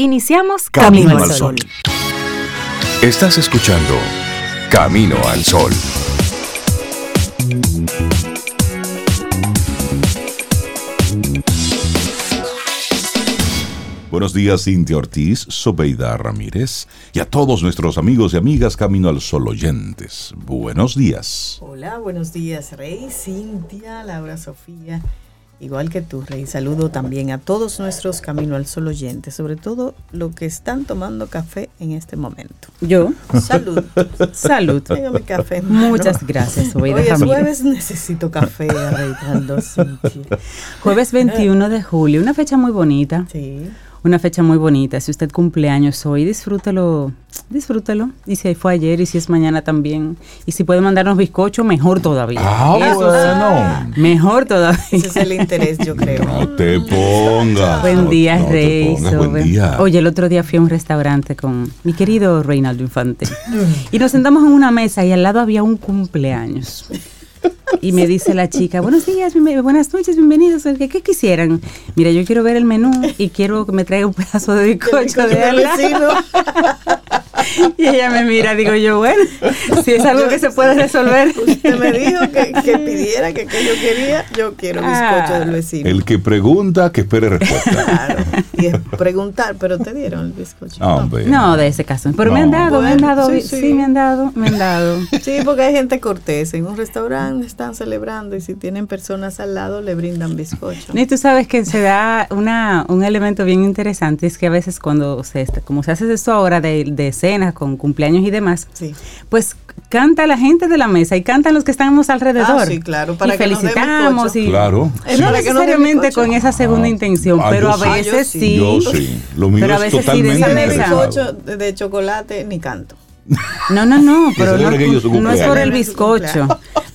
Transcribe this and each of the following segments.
Iniciamos Camino, al Sol. Estás escuchando Camino al Sol. Buenos días, Cintia Ortiz, Sobeida Ramírez y a todos nuestros amigos y amigas Camino al Sol oyentes. Buenos días. Hola, buenos días, Rey, Cintia, Laura Sofía Igual que tú, Rey, saludo también a todos nuestros Camino al Sol oyentes, sobre todo los que están tomando café en este momento. Yo. Salud. Salud. Café. Muchas gracias. Hoy es jueves, necesito café, Rey, Jueves 21 de julio, una fecha muy bonita. Sí una fecha muy bonita. Si usted cumple años hoy, disfrútelo, disfrútelo. Y si fue ayer y si es mañana también. Y si puede mandarnos bizcocho, mejor todavía. Ah, bueno. Mejor todavía. Ese es el interés, yo creo. No te pongas. Buen día, Rey. Oye, el otro día fui a un restaurante con mi querido Reinaldo Infante. y nos sentamos en una mesa y al lado había un cumpleaños. Y me dice la chica, buenos días, buenas noches, bienvenidos. ¿Qué, ¿Qué, quisieran? Mira, yo quiero ver el menú y quiero que me traiga un pedazo de bizcocho de vecino. Y ella me mira, digo yo, bueno, si es algo que se puede resolver. Usted me dijo que, que pidiera que, que, yo quería, yo quiero bizcocho del vecino. El que pregunta, que espere respuesta. Claro, y es preguntar, pero te dieron el bizcocho. No, no de ese caso. Pero me han dado, me han dado, sí, sí. me han dado, me han dado. Sí, porque hay gente cortés. En un restaurante están celebrando y si tienen personas al lado le brindan bizcocho. Y tú sabes que se da una, un elemento bien interesante, es que a veces cuando se, como se hace esto ahora de, de cenas con cumpleaños y demás, pues canta la gente de la mesa y cantan los que estamos alrededor. Ah, sí, claro, para y felicitamos y claro. no necesariamente con esa segunda ah. intención, ah, pero a veces sí. Yo sí. Lo mío pero a veces sí de bizcocho de chocolate ni canto. No, no, no, pero no, no, es por el bizcocho.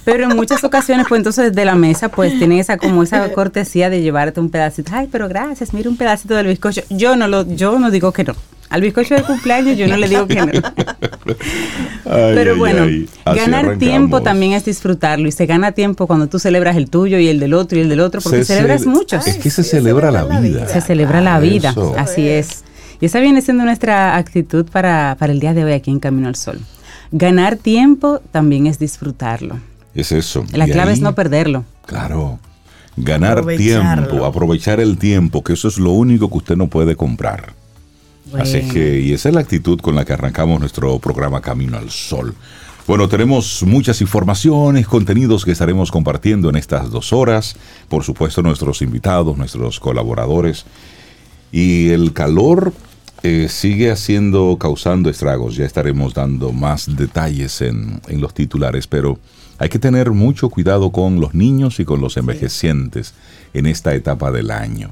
Pero en muchas ocasiones, pues entonces de la mesa, pues tiene esa como esa cortesía de llevarte un pedacito. Ay, pero gracias, mira un pedacito del bizcocho. Yo no lo, yo no digo que no. Al bizcocho de cumpleaños yo no le digo que no. Pero bueno, ganar tiempo también es disfrutarlo y se gana tiempo cuando tú celebras el tuyo y el del otro y el del otro porque celebras muchos. Es que se celebra la vida. Se celebra la vida, así es. Y esa viene siendo nuestra actitud para, para el día de hoy aquí en Camino al Sol. Ganar tiempo también es disfrutarlo. Es eso. La clave es no perderlo. Claro. Ganar tiempo, aprovechar el tiempo, que eso es lo único que usted no puede comprar. Así que, y esa es la actitud con la que arrancamos nuestro programa Camino al Sol. Bueno, tenemos muchas informaciones, contenidos que estaremos compartiendo en estas dos horas. Por supuesto, nuestros invitados, nuestros colaboradores. Y el calor eh, sigue haciendo, causando estragos. Ya estaremos dando más detalles en, en, los titulares, pero hay que tener mucho cuidado con los niños y con los envejecientes en esta etapa del año.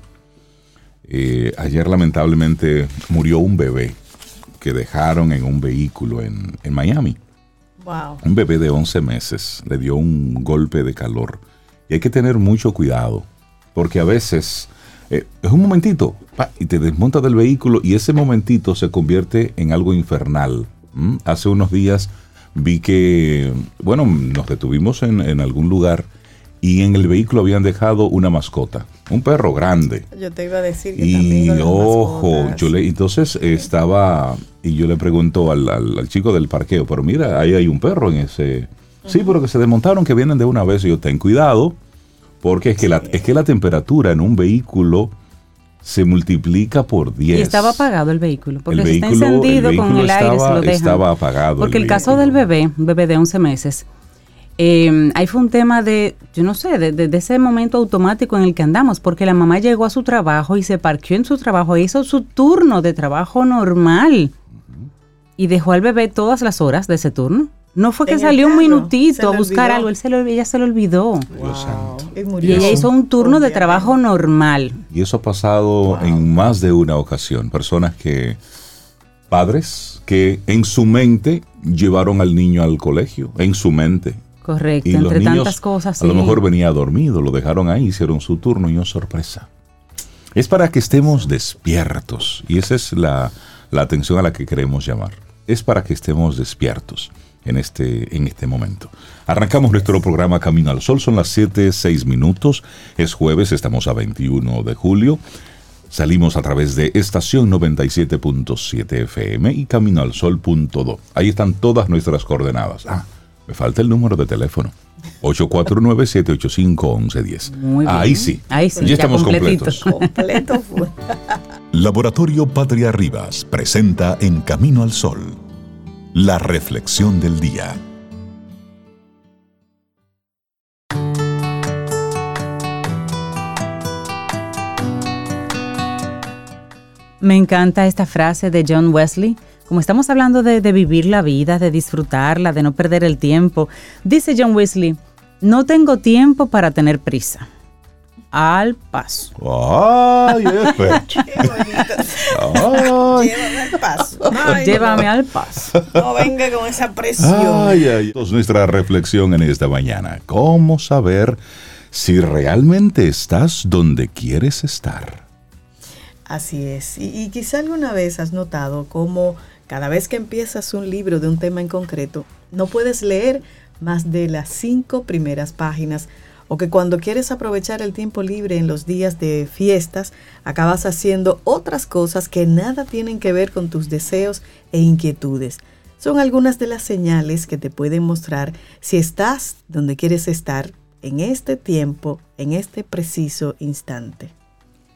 Eh, ayer lamentablemente murió un bebé que dejaron en un vehículo en, Miami. Un bebé de 11 meses le dio un golpe de calor. Y hay que tener mucho cuidado, porque a veces eh, es un momentito y te desmontas del vehículo y ese momentito se convierte en algo infernal. Hace unos días vi que, bueno, nos detuvimos en, en algún lugar y en el vehículo habían dejado una mascota, un perro grande. Yo te iba a decir que y ojo, yo le, entonces estaba y yo le pregunto al, chico del parqueo, pero mira, ahí hay un perro en ese. Sí, pero que se desmontaron, que vienen de una vez. Y yo, ten cuidado, porque es que, la, es que la temperatura en un vehículo se multiplica por 10. Y estaba apagado el vehículo, porque está encendido con el aire, se lo Estaba apagado. Porque el, caso del bebé, un bebé de 11 meses, eh, ahí fue un tema de, yo no sé, de, ese momento automático en el que andamos, porque la mamá llegó a su trabajo y se parqueó en su trabajo, e hizo su turno de trabajo normal y dejó al bebé todas las horas de ese turno. No fue que salió un minutito a buscar algo, él se lo, ella se lo olvidó. Y, ella hizo un turno de trabajo normal. Y eso ha pasado en más de una ocasión. Personas que, padres, que en su mente llevaron al niño al colegio, en su mente. Correcto, entre tantas cosas. A lo mejor venía dormido, lo dejaron ahí, hicieron su turno y no sorpresa. Es para que estemos despiertos y esa es la, atención a la que queremos llamar. Es para que estemos despiertos en este, en este momento. Arrancamos nuestro programa Camino al Sol, son las 7, 6 minutos, es jueves, estamos a 21 de julio. Salimos a través de estación 97.7 FM y camino al sol.do. Ahí están todas nuestras coordenadas. Ah, me falta el número de teléfono. 849-785-1110. Ahí sí. Ahí sí. Ya, estamos completos. Completo Laboratorio Patria Rivas presenta En Camino al Sol, la reflexión del día. Me encanta esta frase de John Wesley. Como estamos hablando de, vivir la vida, de disfrutarla, de no perder el tiempo, dice John Wesley, no tengo tiempo para tener prisa. Al paso. ¡Ay, Llévame al paso. Llévame al paso. No venga con esa presión. Ay, ay. Nuestra reflexión en esta mañana. ¿Cómo saber si realmente estás donde quieres estar? Así es. Y, quizá alguna vez has notado cómo cada vez que empiezas un libro de un tema en concreto, no puedes leer más de las cinco primeras páginas o que cuando quieres aprovechar el tiempo libre en los días de fiestas, acabas haciendo otras cosas que nada tienen que ver con tus deseos e inquietudes. Son algunas de las señales que te pueden mostrar si estás donde quieres estar en este tiempo, en este preciso instante.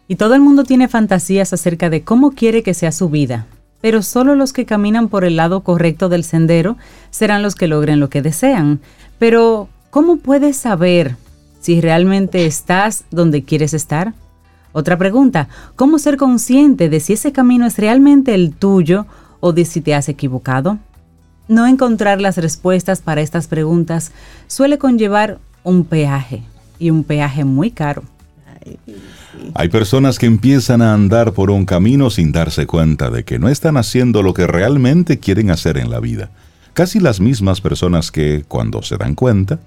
Y todo el mundo tiene fantasías acerca de cómo quiere que sea su vida, pero solo los que caminan por el lado correcto del sendero serán los que logren lo que desean. Pero, ¿cómo puedes saber si realmente estás donde quieres estar? Otra pregunta, ¿cómo ser consciente de si ese camino es realmente el tuyo o de si te has equivocado? No encontrar las respuestas para estas preguntas suele conllevar un peaje, y un peaje muy caro. Hay personas que empiezan a andar por un camino sin darse cuenta de que no están haciendo lo que realmente quieren hacer en la vida. Casi las mismas personas que, cuando se dan cuenta,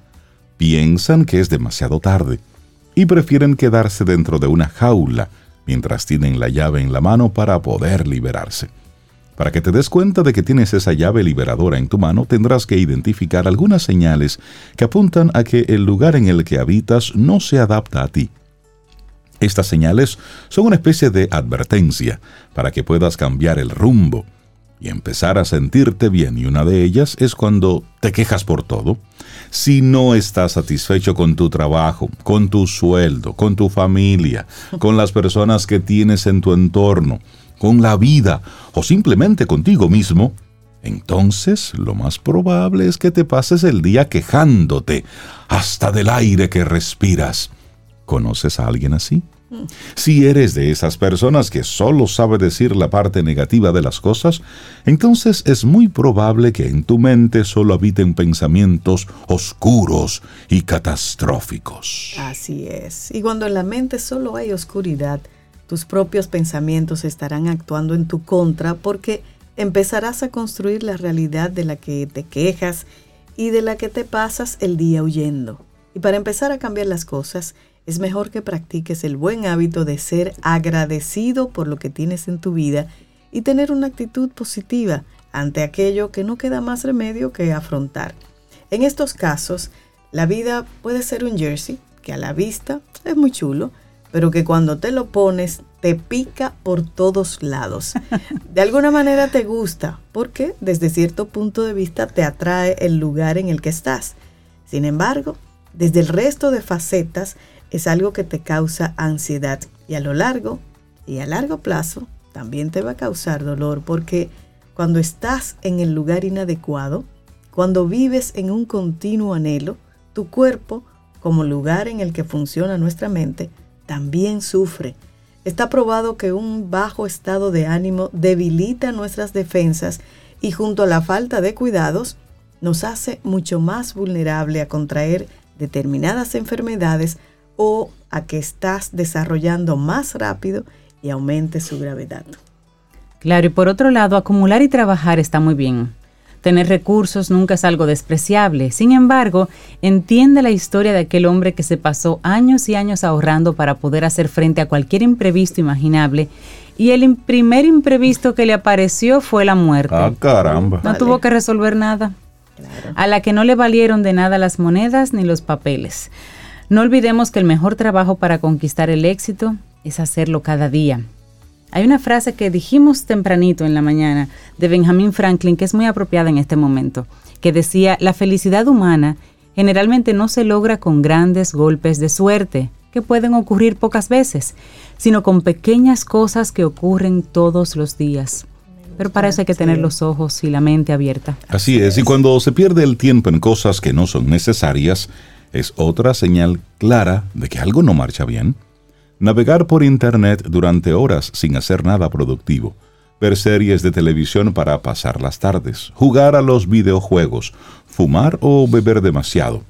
piensan que es demasiado tarde y prefieren quedarse dentro de una jaula mientras tienen la llave en la mano para poder liberarse. Para que te des cuenta de que tienes esa llave liberadora en tu mano, tendrás que identificar algunas señales que apuntan a que el lugar en el que habitas no se adapta a ti estas señales son una especie de advertencia para que puedas cambiar el rumbo y empezar a sentirte bien y una de ellas es cuando te quejas por todo. Si no estás satisfecho con tu trabajo, con tu sueldo, con tu familia, con las personas que tienes en tu entorno, con la vida o simplemente contigo mismo, entonces lo más probable es que te pases el día quejándote hasta del aire que respiras. ¿Conoces a alguien así? Si eres de esas personas que solo sabe decir la parte negativa de las cosas, entonces es muy probable que en tu mente solo habiten pensamientos oscuros y catastróficos. Así es. Y cuando en la mente solo hay oscuridad, tus propios pensamientos estarán actuando en tu contra porque empezarás a construir la realidad de la que te quejas y de la que te pasas el día huyendo. Y para empezar a cambiar las cosas, es mejor que practiques el buen hábito de ser agradecido por lo que tienes en tu vida y tener una actitud positiva ante aquello que no queda más remedio que afrontar. En estos casos, la vida puede ser un jersey que a la vista es muy chulo, pero que cuando te lo pones te pica por todos lados. De alguna manera te gusta porque desde cierto punto de vista te atrae el lugar en el que estás. Sin embargo, desde el resto de facetas, es algo que te causa ansiedad y a lo largo y a largo plazo también te va a causar dolor porque cuando estás en el lugar inadecuado, cuando vives en un continuo anhelo, tu cuerpo, como lugar en el que funciona nuestra mente, también sufre. Está probado que un bajo estado de ánimo debilita nuestras defensas y junto a la falta de cuidados nos hace mucho más vulnerable a contraer determinadas enfermedades o a que estás desarrollando más rápido y aumente su gravedad. Claro, y por otro lado, acumular y trabajar está muy bien. Tener recursos nunca es algo despreciable. Sin embargo, entiende la historia de aquel hombre que se pasó años y años ahorrando para poder hacer frente a cualquier imprevisto imaginable y el primer imprevisto que le apareció fue la muerte. Ah, caramba. No tuvo que resolver nada. A la que no le valieron de nada las monedas ni los papeles. No olvidemos que el mejor trabajo para conquistar el éxito es hacerlo cada día. Hay una frase que dijimos tempranito en la mañana de Benjamin Franklin que es muy apropiada en este momento, que decía, la felicidad humana generalmente no se logra con grandes golpes de suerte, que pueden ocurrir pocas veces, sino con pequeñas cosas que ocurren todos los días. Pero para eso hay que tener los ojos y la mente abierta. Así es, y cuando se pierde el tiempo en cosas que no son necesarias, es otra señal clara de que algo no marcha bien. Navegar por Internet durante horas sin hacer nada productivo, ver series de televisión para pasar las tardes, jugar a los videojuegos, fumar o beber demasiado.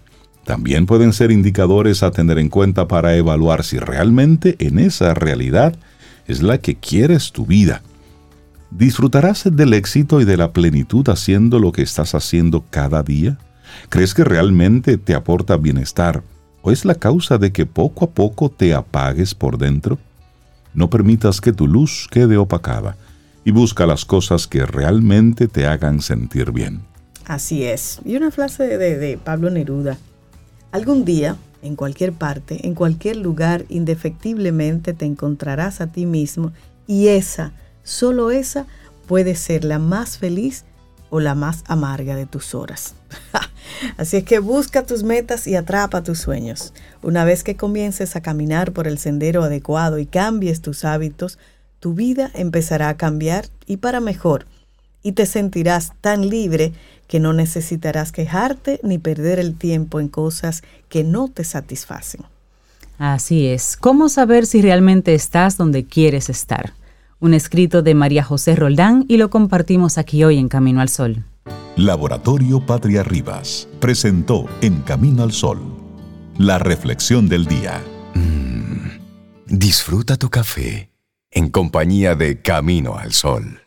También pueden ser indicadores a tener en cuenta para evaluar si realmente en esa realidad es la que quieres tu vida. ¿Disfrutarás del éxito y de la plenitud haciendo lo que estás haciendo cada día? ¿Crees que realmente te aporta bienestar o es la causa de que poco a poco te apagues por dentro? No permitas que tu luz quede opacada y busca las cosas que realmente te hagan sentir bien. Así es. Y una frase de, Pablo Neruda. Algún día, en cualquier parte, en cualquier lugar, indefectiblemente te encontrarás a ti mismo y esa, solo esa, puede ser la más feliz o la más amarga de tus horas. Así es que busca tus metas y atrapa tus sueños. Una vez que comiences a caminar por el sendero adecuado y cambies tus hábitos, tu vida empezará a cambiar y para mejor, y te sentirás tan libre que no necesitarás quejarte ni perder el tiempo en cosas que no te satisfacen. Así es. ¿Cómo saber si realmente estás donde quieres estar? Un escrito de María José Roldán y lo compartimos aquí hoy en Camino al Sol. Laboratorio Patria Rivas presentó En Camino al Sol la reflexión del día. Mm, disfruta tu café en compañía de Camino al Sol.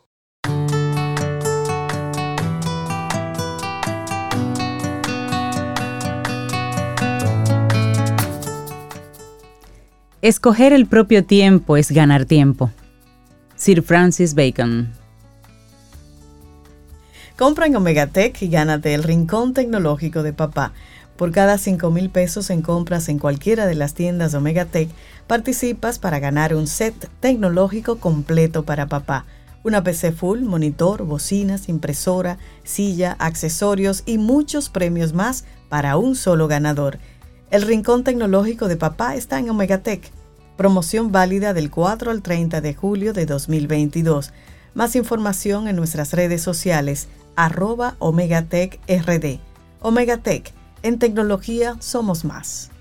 Escoger el propio tiempo es ganar tiempo. Sir Francis Bacon Compra en Omegatech y gánate el rincón tecnológico de papá. Por cada 5 mil pesos en compras en cualquiera de las tiendas de Omegatech, participas para ganar un set tecnológico completo para papá. Una PC full, monitor, bocinas, impresora, silla, accesorios y muchos premios más para un solo ganador. El Rincón Tecnológico de Papá está en Omegatech. Promoción válida del 4 al 30 de julio de 2022. Más información en nuestras redes sociales arroba Omegatech en tecnología somos más.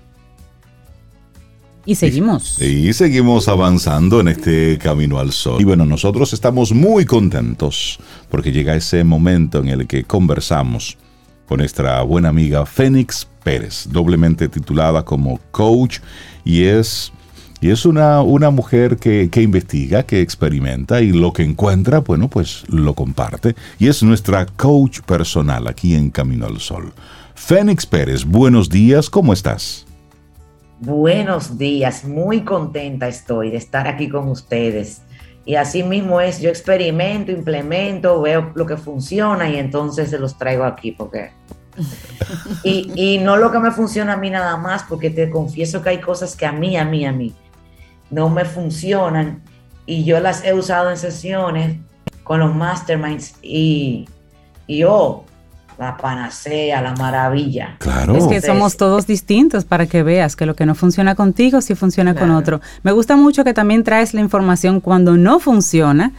Y seguimos. Y, seguimos avanzando en este camino al sol. Y bueno, nosotros estamos muy contentos porque llega ese momento en el que conversamos con nuestra buena amiga Fénix Pérez, doblemente titulada como coach, y es y es una, una mujer que, investiga, que experimenta y lo que encuentra, bueno, pues lo comparte. Y es nuestra coach personal aquí en Camino al Sol. Fénix Pérez, buenos días, ¿cómo estás? Buenos días, muy contenta estoy de estar aquí con ustedes. Y así mismo es, yo experimento, implemento, veo lo que funciona y entonces se los traigo aquí porque... y, y no lo que me funciona a mí nada más, porque te confieso que hay cosas que a mí, a mí, a mí no me funcionan y yo las he usado en sesiones con los masterminds y, y oh, la panacea, la maravilla. Claro. Es que somos todos distintos para que veas que lo que no funciona contigo sí funciona con otro. Me gusta mucho que también traes la información cuando no funciona,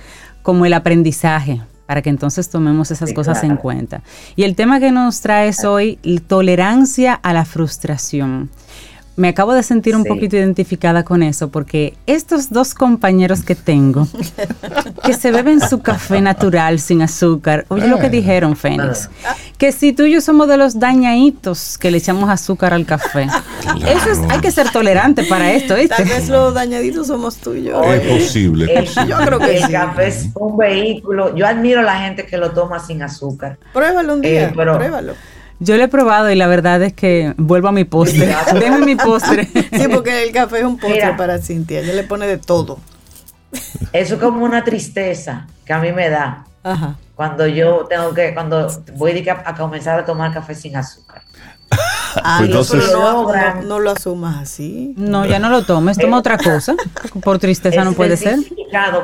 como el aprendizaje, para que entonces tomemos esas cosas en cuenta. Y el tema que nos traes hoy, tolerancia a la frustración me acabo de sentir un poquito identificada con eso, porque estos dos compañeros que tengo, que se beben su café natural sin azúcar, oye lo que ah. dijeron, Fénix, ah. que si tú y yo somos de los dañaditos que le echamos azúcar al café. Eso es, hay que ser tolerante para esto, ¿viste? Tal vez los dañaditos somos tú y yo. Es posible. Es yo creo que el café es un vehículo. Yo admiro a la gente que lo toma sin azúcar. Pruébalo un día, eh, pruébalo. Yo lo he probado y la verdad es que vuelvo a mi postre. Deme mi postre. Sí, porque el café es un postre para Cintia. Ella le pone de todo. Eso es como una tristeza que a mí me da. Cuando yo tengo que, cuando voy a, comenzar a tomar café sin azúcar. Ah, pues entonces, no, no, lo asumas así. No, ya no lo tomes, toma otra cosa. Por tristeza no puede ser.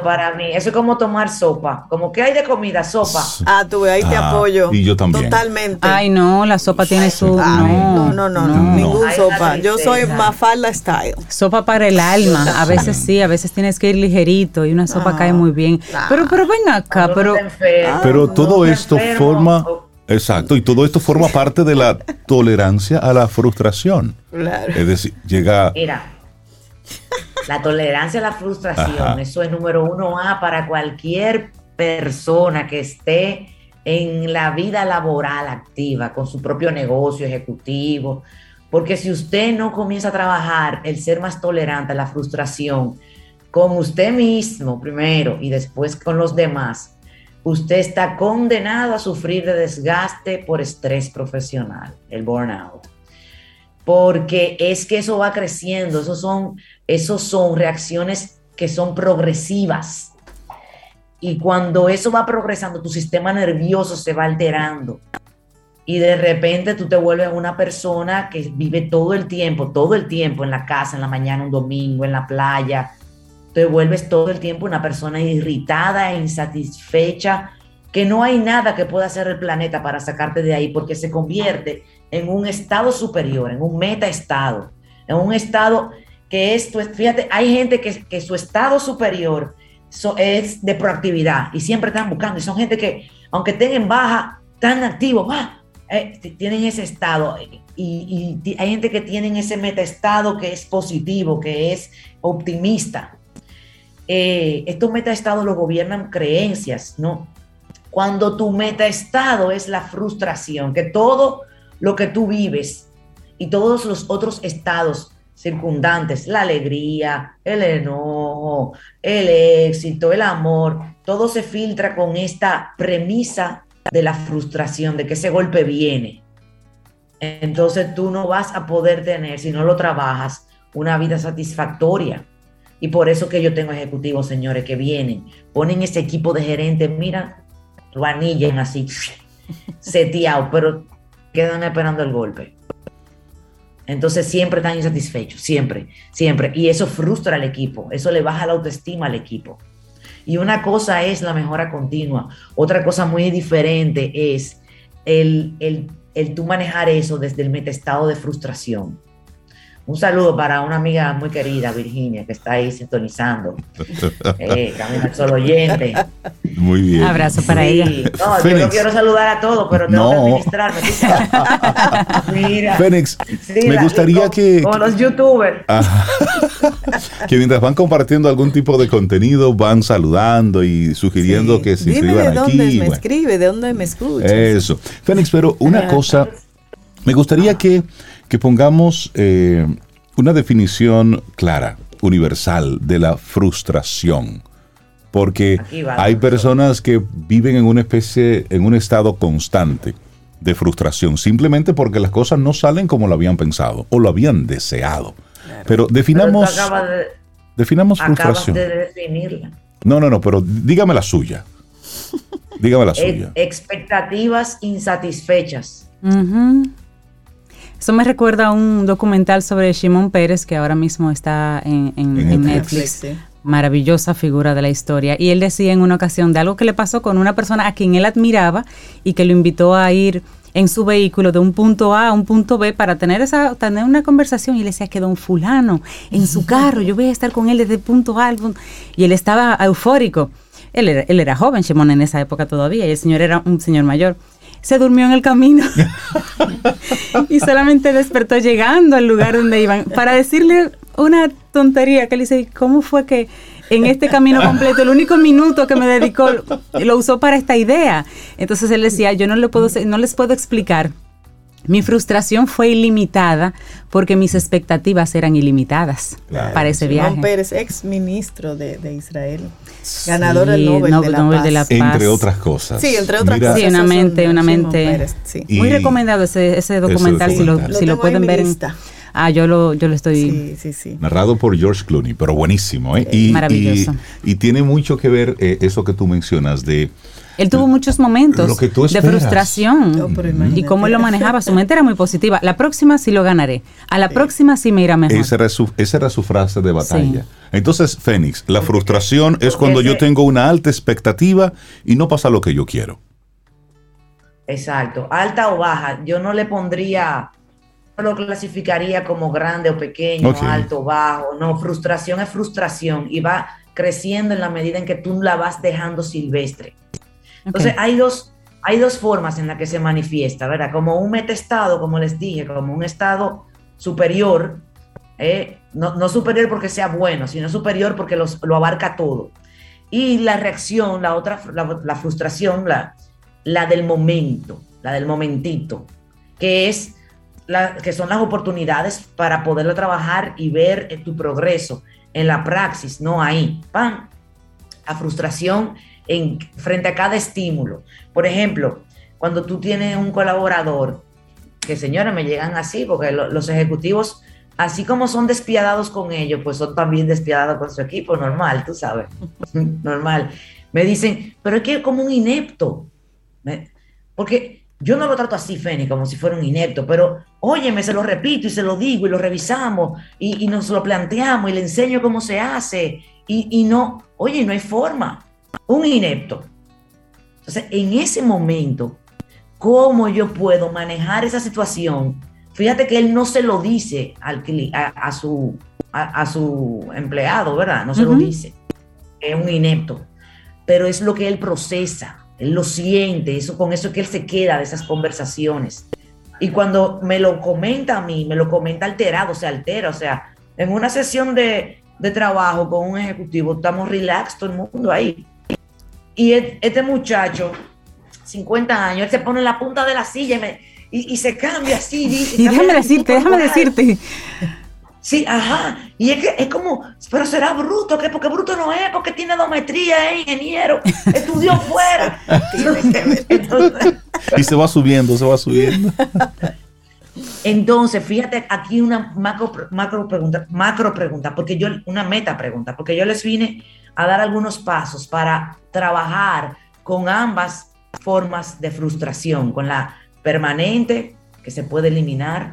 para mí. Eso es como tomar sopa. Como que hay de comida, sopa. Ah, tú ahí te ah, apoyo. Y yo también. Totalmente. Ay, no, la sopa tiene su. no, no, no, no, ningún sopa. Yo soy mafalda style. Sopa para el alma. A veces sí, a veces tienes que ir ligerito y una sopa cae muy bien. Pero, pero ven acá, pero. Pero todo esto forma Exacto, y todo esto forma parte de la tolerancia a la frustración. Claro. Es decir, llega... Mira, la tolerancia a la frustración, eso es número uno A para cualquier persona que esté en la vida laboral activa, con su propio negocio ejecutivo, porque si usted no comienza a trabajar el ser más tolerante a la frustración con usted mismo primero y después con los demás, usted está condenado a sufrir de desgaste por estrés profesional, el burnout. Porque es que eso va creciendo, esos son, esos son reacciones que son progresivas. Y cuando eso va progresando, tu sistema nervioso se va alterando. Y de repente tú te vuelves una persona que vive todo el tiempo, todo el tiempo en la casa, en la mañana, un domingo, en la playa, te vuelves todo el tiempo una persona irritada insatisfecha, que no hay nada que pueda hacer el planeta para sacarte de ahí, porque se convierte en un estado superior, en un metaestado, en un estado que es, fíjate, hay gente que, su estado superior es de proactividad y siempre están buscando, y son gente que, aunque tengan baja, están activos, ah, eh, tienen ese estado. Y, y, hay gente que tiene ese metaestado que es positivo, que es optimista eh, estos metaestados los gobiernan creencias, ¿no? Cuando tu metaestado es la frustración, que todo lo que tú vives y todos los otros estados circundantes, la alegría, el enojo, el éxito, el amor, todo se filtra con esta premisa de la frustración, de que ese golpe viene. Entonces tú no vas a poder tener, si no lo trabajas, una vida satisfactoria. Y por eso que yo tengo ejecutivos, señores, que vienen, ponen ese equipo de gerentes, mira, lo anillan así, seteado, pero quedan esperando el golpe. Entonces siempre están insatisfechos, siempre, siempre. Y eso frustra al equipo, eso le baja la autoestima al equipo. Y una cosa es la mejora continua, otra cosa muy diferente es el, el, el tú manejar eso desde el metastado de frustración. Un saludo para una amiga muy querida, Virginia, que está ahí sintonizando. Eh, Camina solo oyente. Muy bien. Un abrazo para ella. No, yo no quiero saludar a todos, pero tengo que administrarme. Mira. Fénix, me gustaría que. Con los youtubers. que mientras van compartiendo algún tipo de contenido, van saludando y sugiriendo que se Dime inscriban de dónde me escribe, de dónde me escucha. Eso. Fénix, pero una cosa. Me gustaría que que pongamos eh, una definición clara, universal, de la frustración. Porque hay personas que viven en una especie, en un estado constante de frustración, simplemente porque las cosas no salen como lo habían pensado o lo habían deseado. Pero definamos, definamos frustración. De definirla. No, no, no, pero dígame la suya. Dígame la suya. Expectativas insatisfechas. Eso me recuerda a un documental sobre Shimon Pérez que ahora mismo está en, Netflix. Maravillosa figura de la historia. Y él decía en una ocasión de algo que le pasó con una persona a quien él admiraba y que lo invitó a ir en su vehículo de un punto A a un punto B para tener esa tener una conversación y le decía que don fulano en su carro, yo voy a estar con él desde el punto A y él estaba eufórico. Él era, él era joven, Shimon en esa época todavía, y el señor era un señor mayor se durmió en el camino y solamente despertó llegando al lugar donde iban para decirle una tontería que le dice, ¿cómo fue que en este camino completo el único minuto que me dedicó lo usó para esta idea? Entonces él decía, yo no, le puedo, no les puedo explicar mi frustración fue ilimitada porque mis expectativas eran ilimitadas para ese viaje. Simón Pérez, ex ministro de, Israel, ganador del Nobel, de, la Paz. Entre otras cosas. Sí, entre otras cosas. Sí, una mente, una mente. Muy recomendado ese, ese documental, si lo, si lo pueden ver. Ah, yo lo, yo lo estoy... Sí, sí, sí. Narrado por George Clooney, pero buenísimo. ¿eh? Y, Maravilloso. Y, tiene mucho que ver eh, eso que tú mencionas de Él tuvo muchos momentos de frustración. y cómo él lo manejaba, su mente era muy positiva. La próxima sí lo ganaré. A la próxima sí me irá mejor. Esa era su, esa era su frase de batalla. Entonces, Fénix, la frustración es cuando yo tengo una alta expectativa y no pasa lo que yo quiero. Exacto, alta o baja. Yo no le pondría, no lo clasificaría como grande o pequeño, alto o bajo. No, frustración es frustración y va creciendo en la medida en que tú la vas dejando silvestre. Entonces, hay, dos, hay dos formas en las que se manifiesta, ¿verdad? Como un metestado, como les dije, como un estado superior, eh, no, superior porque sea bueno, sino superior porque lo abarca todo. Y la reacción, la otra, la, frustración, la, la del momento, la del momentito, que es la, que son las oportunidades para poderlo trabajar y ver tu progreso en la praxis, no ahí. ¡Pam! La frustración en, frente a cada estímulo. Por ejemplo, cuando tú tienes un colaborador, que señores me llegan así, porque los ejecutivos, así como son despiadados con ellos, pues son también despiadados con su equipo, normal, tú sabes, normal. Me dicen, pero es que es como un inepto. Porque yo no lo trato así, Feni, como si fuera un inepto, pero óyeme, se lo repito y se lo digo y lo revisamos y, nos lo planteamos y le enseño cómo se hace y, y no, oye, no hay forma un inepto. Entonces, en ese momento, ¿cómo yo puedo manejar esa situación? Fíjate que él no se lo dice al, a, su, a, su empleado, ¿verdad? No se lo dice. Es un inepto. Pero es lo que él procesa, él lo siente, eso, con eso es que él se queda de esas conversaciones. Y cuando me lo comenta a mí, me lo comenta alterado, se altera. O sea, en una sesión de, de trabajo con un ejecutivo, estamos relax, todo el mundo ahí y este muchacho, 50 años, él se pone en la punta de la silla y, se cambia así. Y, déjame decirte, déjame decirte. Sí, ajá. Y es que es como, pero será bruto, ¿qué? Porque bruto no es, porque tiene dometría, es ingeniero, estudió fuera. y se va subiendo, se va subiendo. Entonces, fíjate aquí una macro, macro pregunta, macro pregunta, porque yo, una meta pregunta, porque yo les vine a dar algunos pasos para trabajar con ambas formas de frustración, con la permanente, que se puede eliminar,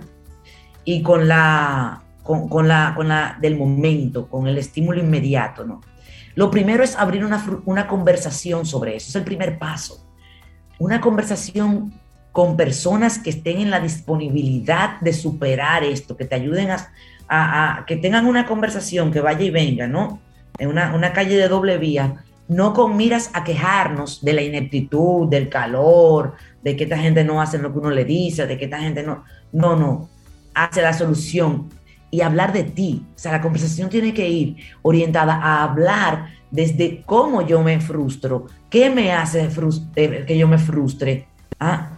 y con la, con, la, con la del momento, con el estímulo inmediato, ¿no? Lo primero es abrir una, una conversación sobre eso, es el primer paso. Una conversación con personas que estén en la disponibilidad de superar esto, que te ayuden a, que tengan una conversación que vaya y venga, ¿no? En una, calle de doble vía, no con miras a quejarnos de la ineptitud, del calor, de que esta gente no hace lo que uno le dice, de que esta gente no, no, no, hace la solución y hablar de ti. O sea, la conversación tiene que ir orientada a hablar desde cómo yo me frustro, qué me hace eh, que yo me frustre. ¿Ah?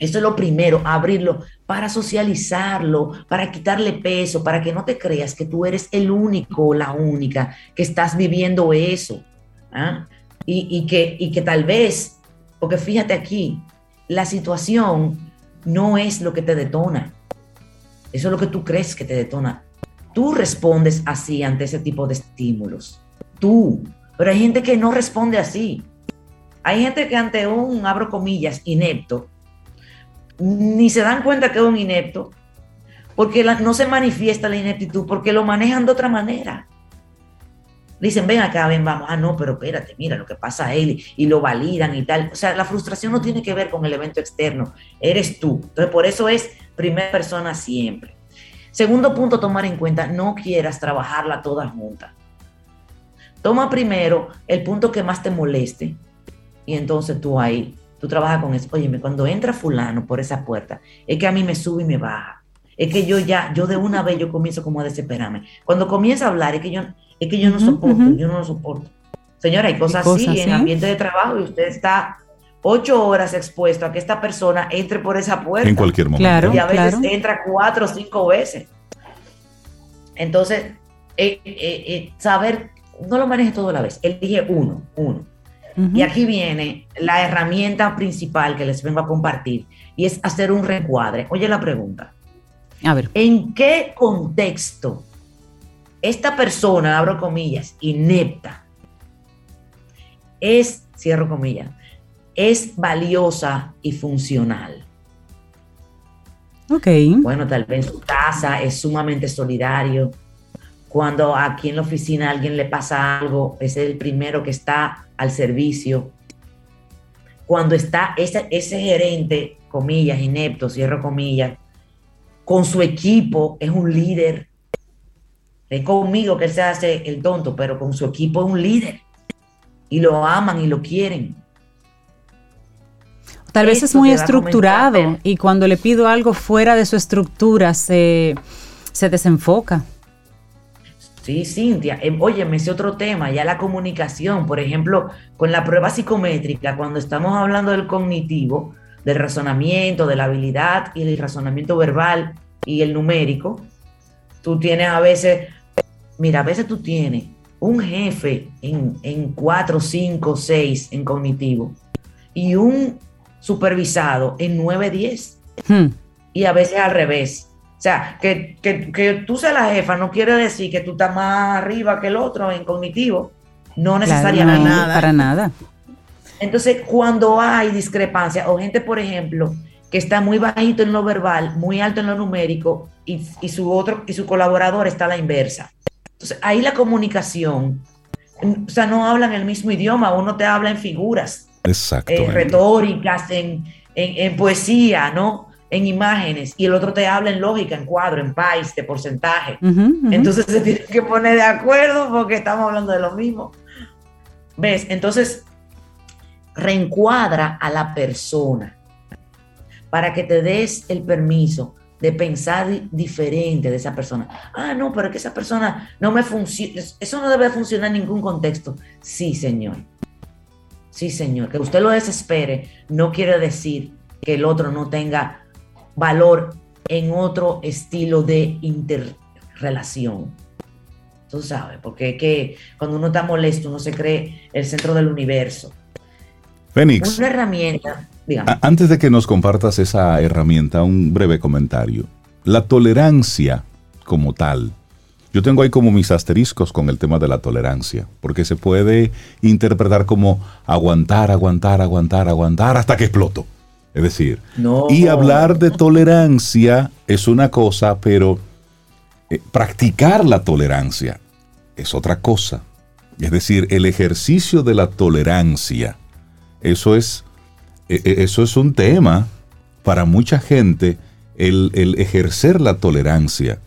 Eso es lo primero, abrirlo para socializarlo, para quitarle peso, para que no te creas que tú eres el único o la única que estás viviendo eso. ¿ah? Y, que, y que tal vez, porque fíjate aquí, la situación no es lo que te detona. Eso es lo que tú crees que te detona. Tú respondes así ante ese tipo de estímulos. Tú. Pero hay gente que no responde así. Hay gente que ante un, abro comillas, inepto, ni se dan cuenta que es un inepto, porque no se manifiesta la ineptitud, porque lo manejan de otra manera. Dicen, ven acá, ven, vamos. Ah, no, pero espérate, mira lo que pasa a él y, lo validan y tal. O sea, la frustración no tiene que ver con el evento externo, eres tú. Entonces, por eso es primera persona siempre. Segundo punto, tomar en cuenta, no quieras trabajarla toda junta. Toma primero el punto que más te moleste y entonces tú ahí tú trabajas con eso. Óyeme, cuando entra fulano por esa puerta, es que a mí me sube y me baja. Es que yo ya, yo de una vez yo comienzo como a desesperarme. Cuando comienza a hablar, es que yo, es que yo no soporto, yo no lo soporto. Señora, hay cosas así en ambiente de trabajo y usted está ocho horas expuesto a que esta persona entre por esa puerta. En cualquier momento. y a veces entra cuatro o cinco veces. Entonces, eh, eh, eh, saber, no lo maneje todo a la vez, elige uno, uno. Y aquí viene la herramienta principal que les vengo a compartir y es hacer un recuadre. Oye la pregunta. A ver. ¿En qué contexto esta persona, abro comillas, inepta, es, cierro comillas, es valiosa y funcional. Ok. Bueno, tal vez su casa es sumamente solidario. Cuando aquí en la oficina a alguien le pasa algo, es el primero que está al servicio. Cuando está ese, ese gerente, comillas, inepto, cierro comillas, con su equipo, es un líder. Es conmigo que él se hace el tonto, pero con su equipo es un líder. Y lo aman y lo quieren. Tal vez es muy estructurado y cuando le pido algo fuera de su estructura se, desenfoca. Sí, Cintia. Eh, oye, me otro tema, ya la comunicación, por ejemplo, con la prueba psicométrica, cuando estamos hablando del cognitivo, del razonamiento, de la habilidad y el razonamiento verbal y el numérico, tú tienes a veces, mira, a veces tú tienes un jefe en, en 4, 5, 6 en cognitivo y un supervisado en 9, 10. Hmm. Y a veces al revés. O sea, que, que, tú seas la jefa no quiere decir que tú estás más arriba que el otro en cognitivo. No necesariamente. nada. Para nada. Entonces, cuando hay discrepancia, o gente, por ejemplo, que está muy bajito en lo verbal, muy alto en lo numérico, y, y su otro, y su colaborador está a la inversa. Entonces, ahí la comunicación, o sea, no hablan el mismo idioma, uno te habla en figuras. Exacto. En retóricas, en, en, poesía, ¿no? En imágenes, y el otro te habla en lógica, en cuadro, en país, de porcentaje. Entonces se tiene que poner de acuerdo porque estamos hablando de lo mismo. ¿Ves? Entonces, reencuadra a la persona para que te des el permiso de pensar diferente de esa persona. Ah, no, pero es que esa persona no me funciona. Eso no debe funcionar en ningún contexto. Sí, señor. Sí, señor, que usted lo desespere no quiere decir que el otro no tenga valor en otro estilo de interrelación. Tú sabes, porque que cuando uno está molesto uno se cree el centro del universo. Fénix. Una herramienta. Antes de que nos compartas esa herramienta, un breve comentario. La tolerancia como tal yo tengo ahí como mis asteriscos con el tema de la tolerancia, porque se puede interpretar como aguantar, aguantar, aguantar, aguantar hasta que exploto. Es decir, y hablar de tolerancia es una cosa, pero eh, practicar la tolerancia es otra cosa. Es decir, el ejercicio de la tolerancia, eso es, e, e, eso es un tema para mucha gente, el, el ejercer la tolerancia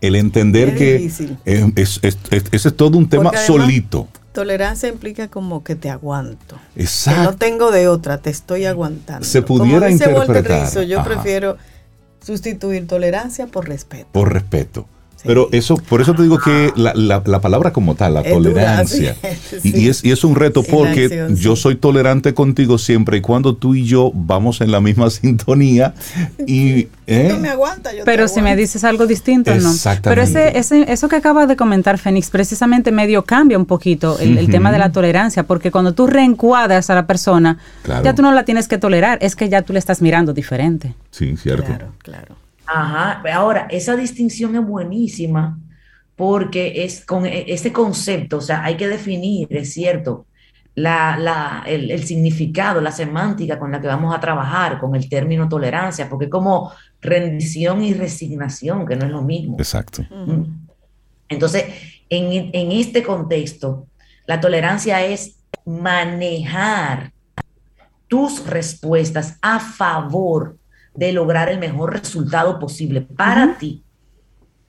el entender que es, ese es todo un tema solito. Tolerancia implica como que te aguanto. Exacto. Que no tengo de otra, te estoy aguantando. Se pudiera interpretar. yo prefiero sustituir tolerancia por respeto. Por respeto. Pero eso, por eso te digo que la, la, palabra como tal, la tolerancia, y, es, y es un reto porque yo soy tolerante contigo siempre y cuando tú y yo vamos en la misma sintonía y... ¿eh? me aguanta, yo Pero si me dices algo distinto, no. Pero ese, ese, eso que acabas de comentar, Fénix, precisamente medio cambia un poquito el, tema de la tolerancia, porque cuando tú reencuadras a la persona, ya tú no la tienes que tolerar, es que ya tú le estás mirando diferente. Sí, cierto. Claro, claro. Ajá, ahora, esa distinción es buenísima porque es con e, ese concepto, o sea, hay que definir, es cierto, la, el, significado, la semántica con la que vamos a trabajar con el término tolerancia, porque como rendición y resignación, que no es lo mismo. Exacto. Entonces, en, en este contexto, la tolerancia es manejar tus respuestas a favor de lograr el mejor resultado posible para ti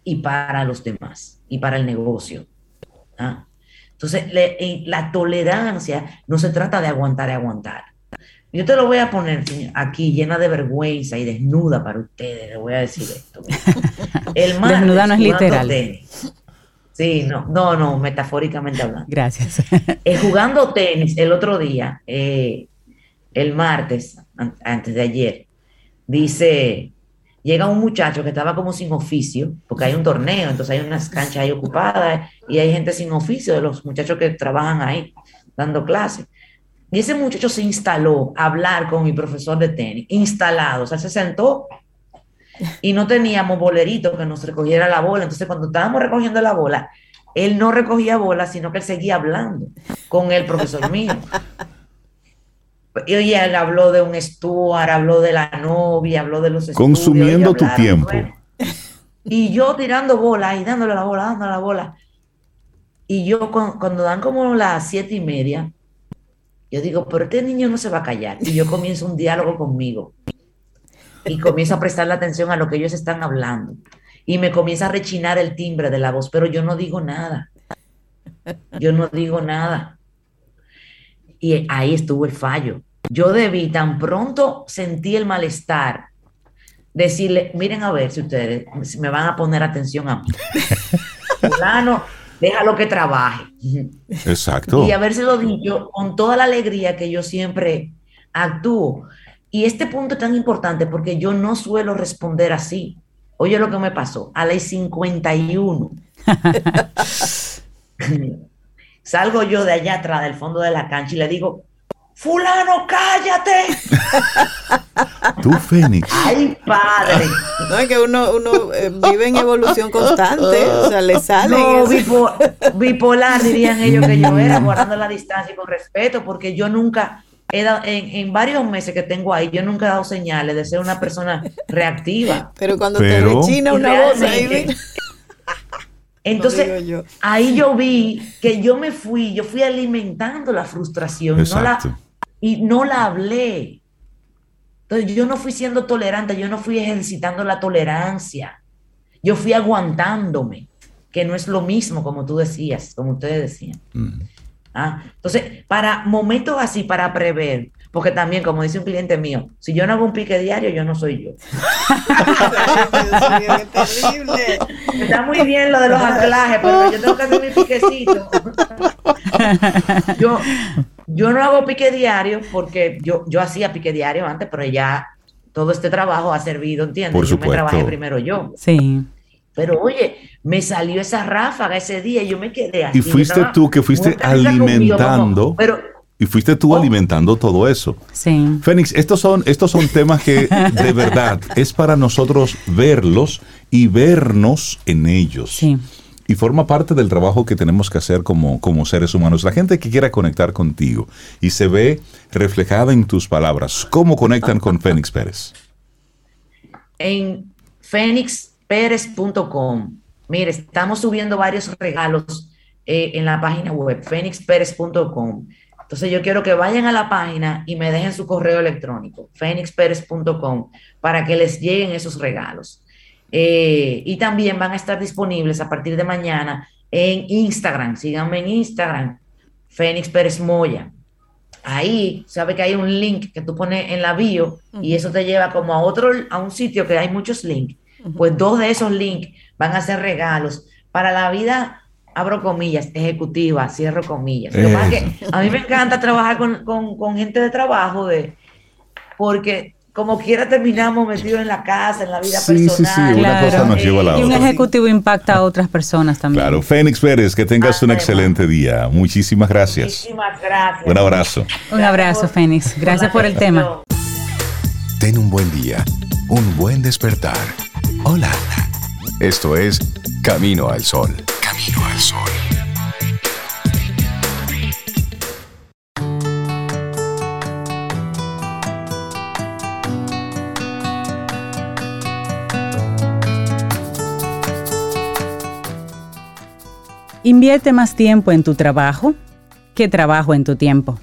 y para los demás y para el negocio. ¿ah? Entonces, eh, la tolerancia no se trata de aguantar y aguantar. Yo te lo voy a poner aquí llena de vergüenza y desnuda para ustedes. Le voy a decir esto. El desnuda no es literal. Sí, no, no, no, metafóricamente hablando. Gracias. Eh, jugando tenis el otro día, eh, el martes, antes de ayer, dice, llega un muchacho que estaba como sin oficio, porque hay un torneo, entonces hay unas canchas ahí ocupadas y hay gente sin oficio de los muchachos que trabajan ahí dando clases. Y ese muchacho se instaló a hablar con mi profesor de tenis, instalado, o sea, se sentó y no teníamos bolerito que nos recogiera la bola. Entonces, cuando estábamos recogiendo la bola, él no recogía bola, sino que él seguía hablando con el profesor mío. Y él habló de un Stuart, habló de la novia, habló de los Consumiendo tu tiempo. y yo tirando bola y dándole la bola, dándole la bola. Y yo cuando dan como las siete y media, yo digo, pero este niño no se va a callar. Y yo comienzo un diálogo conmigo. Y comienzo a prestarle atención a lo que ellos están hablando. Y me comienza a rechinar el timbre de la voz, pero yo no digo nada. Yo no digo nada. Y ahí estuvo el fallo. Yo debí tan pronto sentí el malestar decirle, miren a ver si ustedes me van a poner atención a mí. Fulano, déjalo que trabaje. Exacto. Y habérselo dicho con toda la alegría que yo siempre actúo. Y este punto es tan importante porque yo no suelo responder así. Oye lo que me pasó, a las 51. Salgo yo de allá atrás, del fondo de la cancha, y le digo, fulano, cállate. Tú, Fénix. Ay, padre. No, es que uno, uno eh, vive en evolución constante, o sea, le sale. No, bipolar dirían ellos que yo era, guardando la distancia y con respeto, porque yo nunca, he dado, en, varios meses que tengo ahí, yo nunca he dado señales de ser una persona reactiva. Pero cuando te rechina una voz ahí, entonces, ahí yo vi que yo me fui, yo fui alimentando la frustración no la, y no la hablé. Entonces, yo no fui siendo tolerante, yo no fui ejercitando la tolerancia. Yo fui aguantándome, que no es lo mismo como tú decías, como ustedes decían. Ah, entonces, para momentos así, para prever, porque también, como dice un cliente mío, si yo no hago un pique diario, yo no soy yo. Está muy bien lo de los anclajes, pero yo tengo que hacer mi piquecito. yo, yo no hago pique diario porque yo, yo hacía pique diario antes, pero ya todo este trabajo ha servido, ¿entiendes? Por yo me trabajé primero yo. Sí. Pero oye, me salió esa ráfaga ese día y yo me quedé así. Y fuiste tú que fuiste alimentando. pero y fuiste tú oh. alimentando todo eso. Sí. Fénix, estos son, estos son temas que de verdad es para nosotros verlos y vernos en ellos. Sí. Y forma parte del trabajo que tenemos que hacer como, como seres humanos. La gente que quiera conectar contigo y se ve reflejada en tus palabras, ¿cómo conectan con Fénix Pérez? En fénixpérez.com. Mire, estamos subiendo varios regalos eh, en la página web, fénixpérez.com. Entonces yo quiero que vayan a la página y me dejen su correo electrónico, phoenixperez.com, para que les lleguen esos regalos. Eh, y también van a estar disponibles a partir de mañana en Instagram. Síganme en Instagram, Fénix Pérez Moya. Ahí, sabe que hay un link que tú pones en la bio y eso te lleva como a otro, a un sitio que hay muchos links. Pues dos de esos links van a ser regalos para la vida abro comillas, ejecutiva, cierro comillas. a mí me encanta trabajar con, gente de trabajo, de, porque como quiera terminamos metidos en la casa, en la vida personal. Sí, sí, una cosa nos lleva a la otra. Y un ejecutivo impacta a otras personas también. Claro, Fénix Pérez, que tengas un excelente día. Muchísimas gracias. Muchísimas gracias. Un abrazo. Un abrazo, Fénix. Gracias por el tema. Ten un buen día, un buen despertar. Hola. Esto es Camino al Sol. Camino al Sol. Invierte más tiempo en tu trabajo que trabajo en tu tiempo.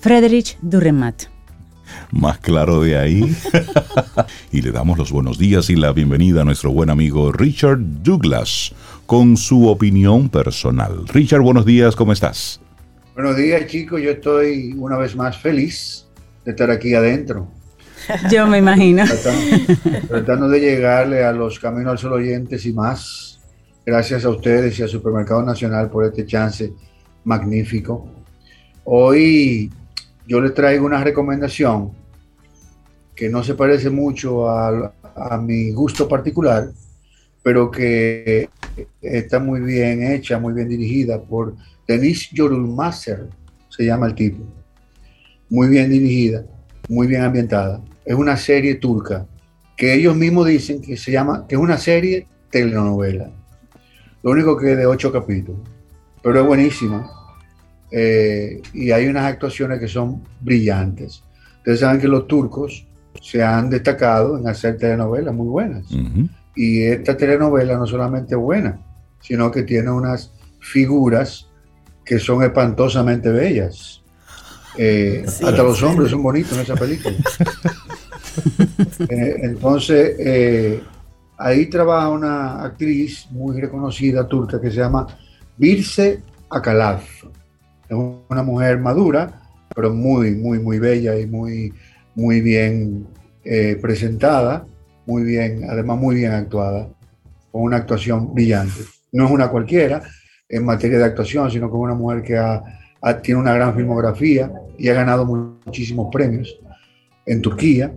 Friedrich Durremat más claro de ahí. y le damos los buenos días y la bienvenida a nuestro buen amigo Richard Douglas con su opinión personal. Richard, buenos días, ¿cómo estás? Buenos días, chicos. Yo estoy una vez más feliz de estar aquí adentro. Yo me imagino. Tratando, de llegarle a los Caminos al Sol oyentes y más. Gracias a ustedes y al Supermercado Nacional por este chance magnífico. Hoy yo les traigo una recomendación que no se parece mucho a, mi gusto particular, pero que está muy bien hecha, muy bien dirigida por Denis Yorulmaser, se llama el tipo. Muy bien dirigida, muy bien ambientada. Es una serie turca que ellos mismos dicen que se llama, que es una serie telenovela. Lo único que es de ocho capítulos, pero es buenísima eh, y hay unas actuaciones que son brillantes. Ustedes saben que los turcos se han destacado en hacer telenovelas muy buenas. Y esta telenovela no solamente es buena, sino que tiene unas figuras que son espantosamente bellas. Eh, hasta los hombres son bonitos en esa película. Eh, entonces, ahí trabaja una actriz muy reconocida turca que se llama Birse Akalaf. Es una mujer madura, pero muy, muy, muy bella y muy, muy bien eh, presentada, muy bien, además muy bien actuada, con una actuación brillante. No es una cualquiera en materia de actuación, sino como una mujer que tiene una gran filmografía y ha ganado muchísimos premios en Turquía.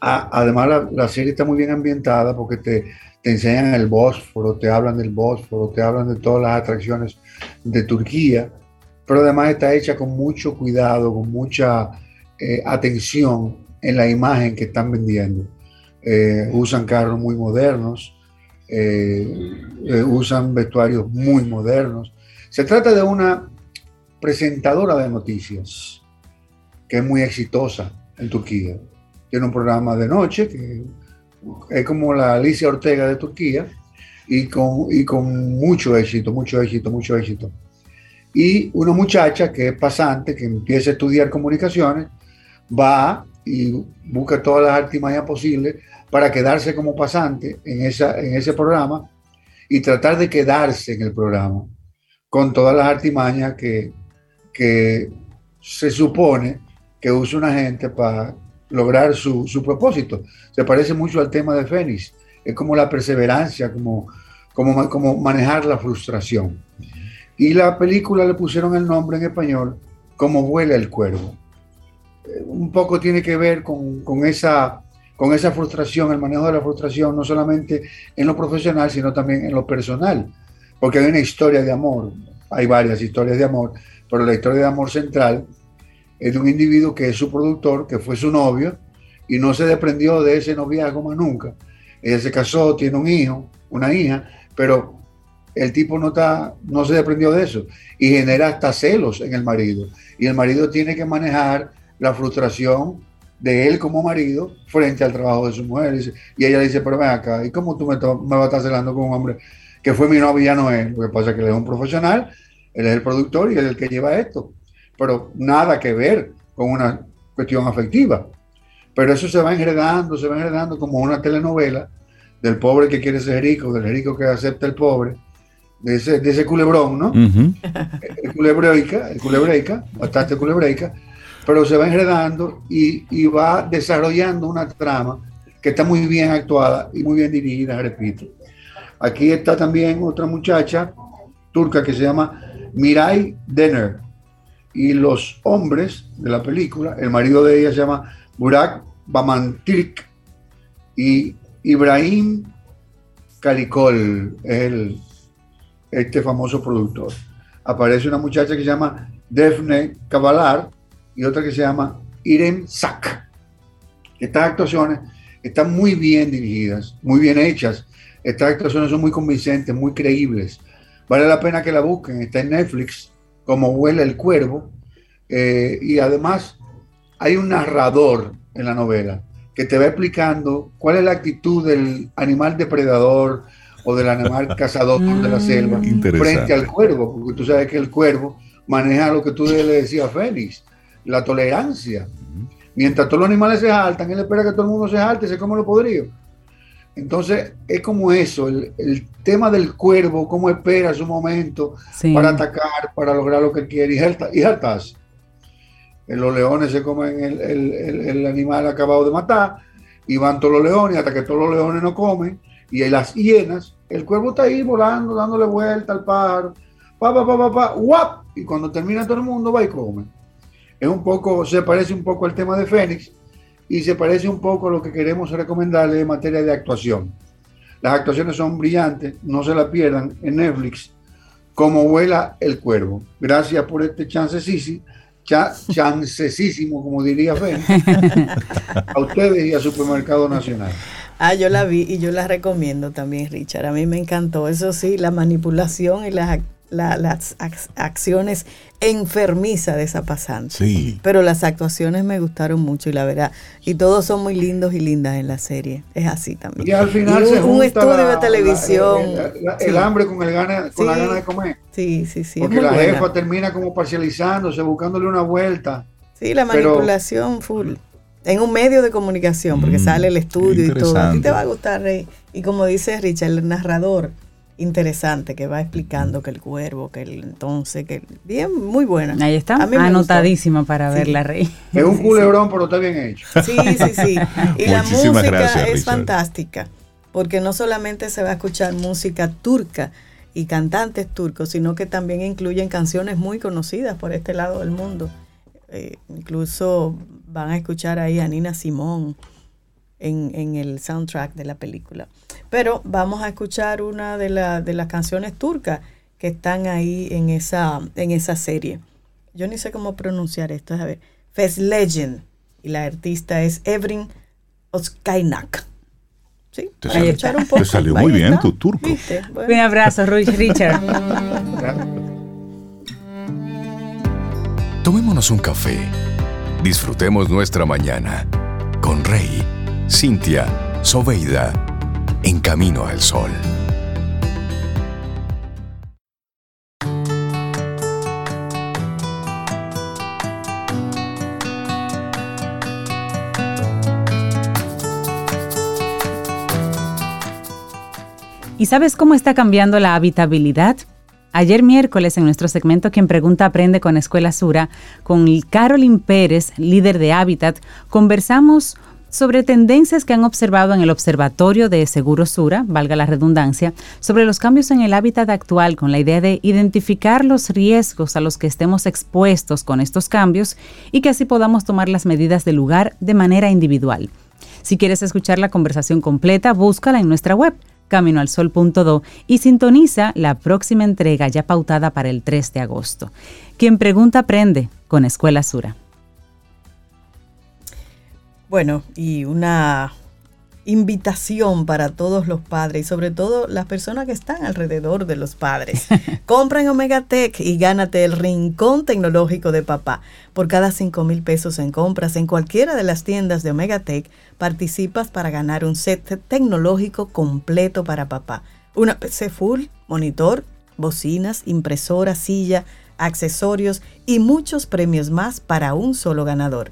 además, la, la, serie está muy bien ambientada porque te, te enseñan el Bósforo, te hablan del Bósforo, te hablan de todas las atracciones de Turquía, pero además está hecha con mucho cuidado, con mucha eh, atención en la imagen que están vendiendo. Eh, usan carros muy modernos, eh, usan vestuarios muy modernos. Se trata de una presentadora de noticias que es muy exitosa en Turquía. Tiene un programa de noche que es como la Alicia Ortega de Turquía y con, y con mucho éxito, mucho éxito, mucho éxito. Y una muchacha que es pasante, que empieza a estudiar comunicaciones, va y busca todas las artimañas posibles para quedarse como pasante en, esa, en ese programa y tratar de quedarse en el programa con todas las artimañas que, que se supone que usa una gente para lograr su, su, propósito. Se parece mucho al tema de Fénix. Es como la perseverancia, como, como, como manejar la frustración. Y la película le pusieron el nombre en español como vuela el cuervo. Un poco tiene que ver con, con, esa, con esa frustración, el manejo de la frustración, no solamente en lo profesional, sino también en lo personal. Porque hay una historia de amor, hay varias historias de amor, pero la historia de amor central es de un individuo que es su productor, que fue su novio, y no se desprendió de ese noviazgo más nunca. Ella se casó, tiene un hijo, una hija, pero el tipo no, está, no se desprendió de eso y genera hasta celos en el marido. Y el marido tiene que manejar la frustración de él como marido frente al trabajo de su mujer. Y ella dice, pero ven acá, ¿y cómo tú me, me vas a estar celando con un hombre que fue mi novio ya no es? Lo que pasa es que él es un profesional, él es el productor y él es el que lleva esto. Pero nada que ver con una cuestión afectiva. Pero eso se va enredando, se va enredando como una telenovela del pobre que quiere ser rico, del rico que acepta el pobre de ese, de ese culebrón, ¿no? El culebreica, el culebreica, bastante culebreica, pero se va enredando y, va desarrollando una trama que está muy bien actuada y muy bien dirigida, repito. Aquí está también otra muchacha turca que se llama Mirai Denner. Y los hombres de la película, el marido de ella se llama Burak Bamantirik y Ibrahim es el este famoso productor. Aparece una muchacha que se llama Defne Cavalar y otra que se llama Irene Sack. Estas actuaciones están muy bien dirigidas, muy bien hechas. Estas actuaciones son muy convincentes, muy creíbles. Vale la pena que la busquen. Está en Netflix, como huele el cuervo. Eh, y además hay un narrador en la novela que te va explicando cuál es la actitud del animal depredador, o del animal cazador de la selva frente al cuervo, porque tú sabes que el cuervo maneja lo que tú le decías a Félix, la tolerancia. Mientras todos los animales se saltan, él espera que todo el mundo se salte y se come lo podrido. Entonces, es como eso, el, tema del cuervo, cómo espera su momento para atacar, para lograr lo que quiere y, saltarse. Los leones se comen el, el, animal acabado de matar y van todos los leones hasta que todos los leones no comen y las hienas, el cuervo está ahí volando, dándole vuelta al pájaro, pa, pa, pa, pa, pa, guap, y cuando termina todo el mundo va y come. Es un poco, se parece un poco al tema de Fénix y se parece un poco a lo que queremos recomendarle en materia de actuación. Las actuaciones son brillantes, no se la pierdan en Netflix, como vuela el cuervo. Gracias por este chance, chancesísimo, como diría Fénix, a ustedes y a Supermercado Nacional. Ah, yo la vi y yo la recomiendo también, Richard. A mí me encantó. Eso sí, la manipulación y las las acciones enfermizas de esa pasante. Sí. Pero las actuaciones me gustaron mucho y la verdad. Y todos son muy lindos y lindas en la serie. Es así también. Y al final un, estudio de televisión. el, hambre con, el gana, con la gana de comer. Sí, sí, sí. Porque la jefa termina como parcializándose, buscándole una vuelta. Sí, la manipulación full. En un medio de comunicación, porque mm, sale el estudio y todo. A ti te va a gustar, Rey. Y como dice Richard, el narrador interesante que va explicando que el cuervo, que el entonces, que bien, muy buena. Ahí está, anotadísima para verla, Rey. Es un culebrón, pero está bien hecho. Sí, sí, sí. Y la música es fantástica, porque no solamente se va a escuchar música turca y cantantes turcos, sino que también incluyen canciones muy conocidas por este lado del mundo. Eh, incluso van a escuchar ahí a Nina Simón en, en el soundtrack de la película. Pero vamos a escuchar una de, de las canciones turcas que están ahí en esa, en esa serie. Yo ni sé cómo pronunciar esto, a ver. Fest Legend. Y la artista es Evrin Oskainak. Sí, te, salió, un poco. te salió muy bien tu turco. Un abrazo, Richard. Tomémonos un café. Disfrutemos nuestra mañana con Rey, Cintia, Soveida en camino al sol. ¿Y sabes cómo está cambiando la habitabilidad? Ayer miércoles en nuestro segmento Quien Pregunta Aprende con Escuela Sura, con Carolyn Pérez, líder de Hábitat, conversamos sobre tendencias que han observado en el Observatorio de Seguro Sura, valga la redundancia, sobre los cambios en el hábitat actual con la idea de identificar los riesgos a los que estemos expuestos con estos cambios y que así podamos tomar las medidas del lugar de manera individual. Si quieres escuchar la conversación completa, búscala en nuestra web caminoalsol.do y sintoniza la próxima entrega ya pautada para el 3 de agosto. Quien pregunta aprende con Escuela Sura. Bueno, y una invitación para todos los padres y sobre todo las personas que están alrededor de los padres. Compra en Omega Tech y gánate el rincón tecnológico de papá. Por cada 5 mil pesos en compras en cualquiera de las tiendas de Omega Tech, participas para ganar un set tecnológico completo para papá. Una PC full, monitor, bocinas, impresora, silla, accesorios y muchos premios más para un solo ganador.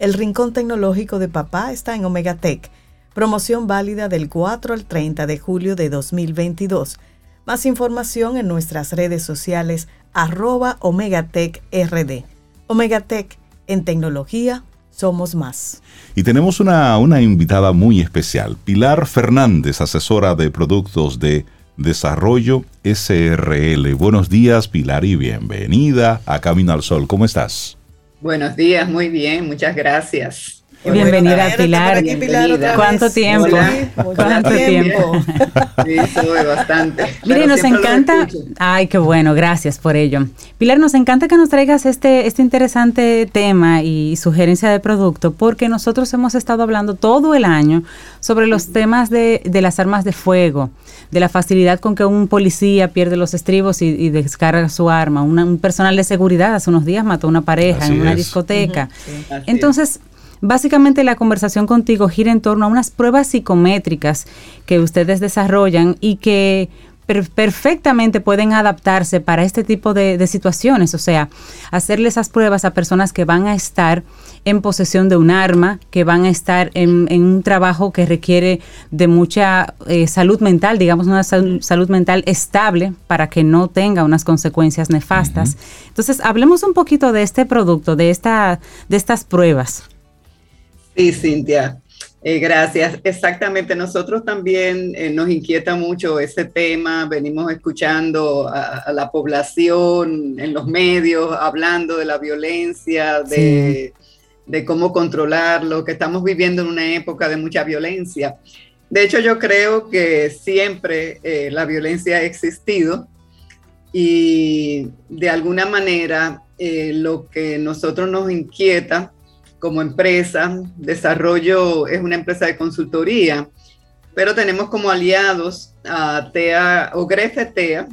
El Rincón Tecnológico de Papá está en Omega Tech. Promoción válida del 4 al 30 de julio de 2022. Más información en nuestras redes sociales arroba Tech RD. Omega Tech, en tecnología, somos más. Y tenemos una, una invitada muy especial, Pilar Fernández, asesora de productos de Desarrollo SRL. Buenos días, Pilar, y bienvenida a Camino al Sol. ¿Cómo estás? Buenos días, muy bien, muchas gracias. Bienvenida, Pilar. ¿Cuánto tiempo? ¿Cuánto tiempo? Sí, soy bastante. Mire, nos encanta. Ay, qué bueno, gracias por ello. Pilar, nos encanta que nos traigas este, este interesante tema y sugerencia de producto, porque nosotros hemos estado hablando todo el año sobre los temas de, de las armas de fuego de la facilidad con que un policía pierde los estribos y, descarga su arma. un personal de seguridad hace unos días mató a una pareja en una discoteca. Entonces, básicamente la conversación contigo gira en torno a unas pruebas psicométricas que ustedes desarrollan y que perfectamente pueden adaptarse para este tipo de, situaciones, o sea, hacerle esas pruebas a personas que van a estar en posesión de un arma, que van a estar en, un trabajo que requiere de mucha eh, salud mental, digamos una salud mental estable para que no tenga unas consecuencias nefastas. Entonces, hablemos un poquito de este producto, de, esta, de estas pruebas. Sí, Cintia. Eh, gracias. Exactamente, nosotros también eh, nos inquieta mucho ese tema. Venimos escuchando a, la población en los medios hablando de la violencia, de, cómo controlarlo, que estamos viviendo en una época de mucha violencia. De hecho, yo creo que siempre eh, la violencia ha existido y de alguna manera lo que nosotros nos inquieta como empresa. Desarrollo es una empresa de consultoría, pero tenemos como aliados a TEA o Grefe TEA,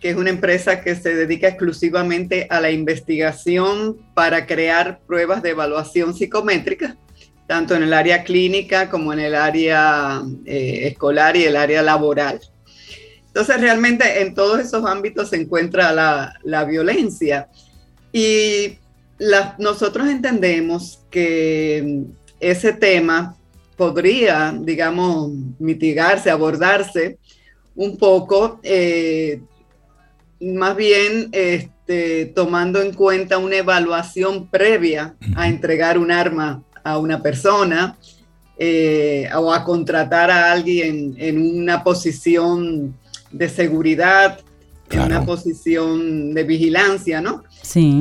que es una empresa que se dedica exclusivamente a la investigación para crear pruebas de evaluación psicométrica, tanto en el área clínica como en el área eh, escolar y el área laboral. Entonces, realmente en todos esos ámbitos se encuentra la, violencia. Y nosotros entendemos que ese tema podría, digamos, mitigarse, abordarse un poco, eh, más bien este, tomando en cuenta una evaluación previa a entregar un arma a una persona eh, o a contratar a alguien en una posición de seguridad, en una posición de vigilancia, ¿no?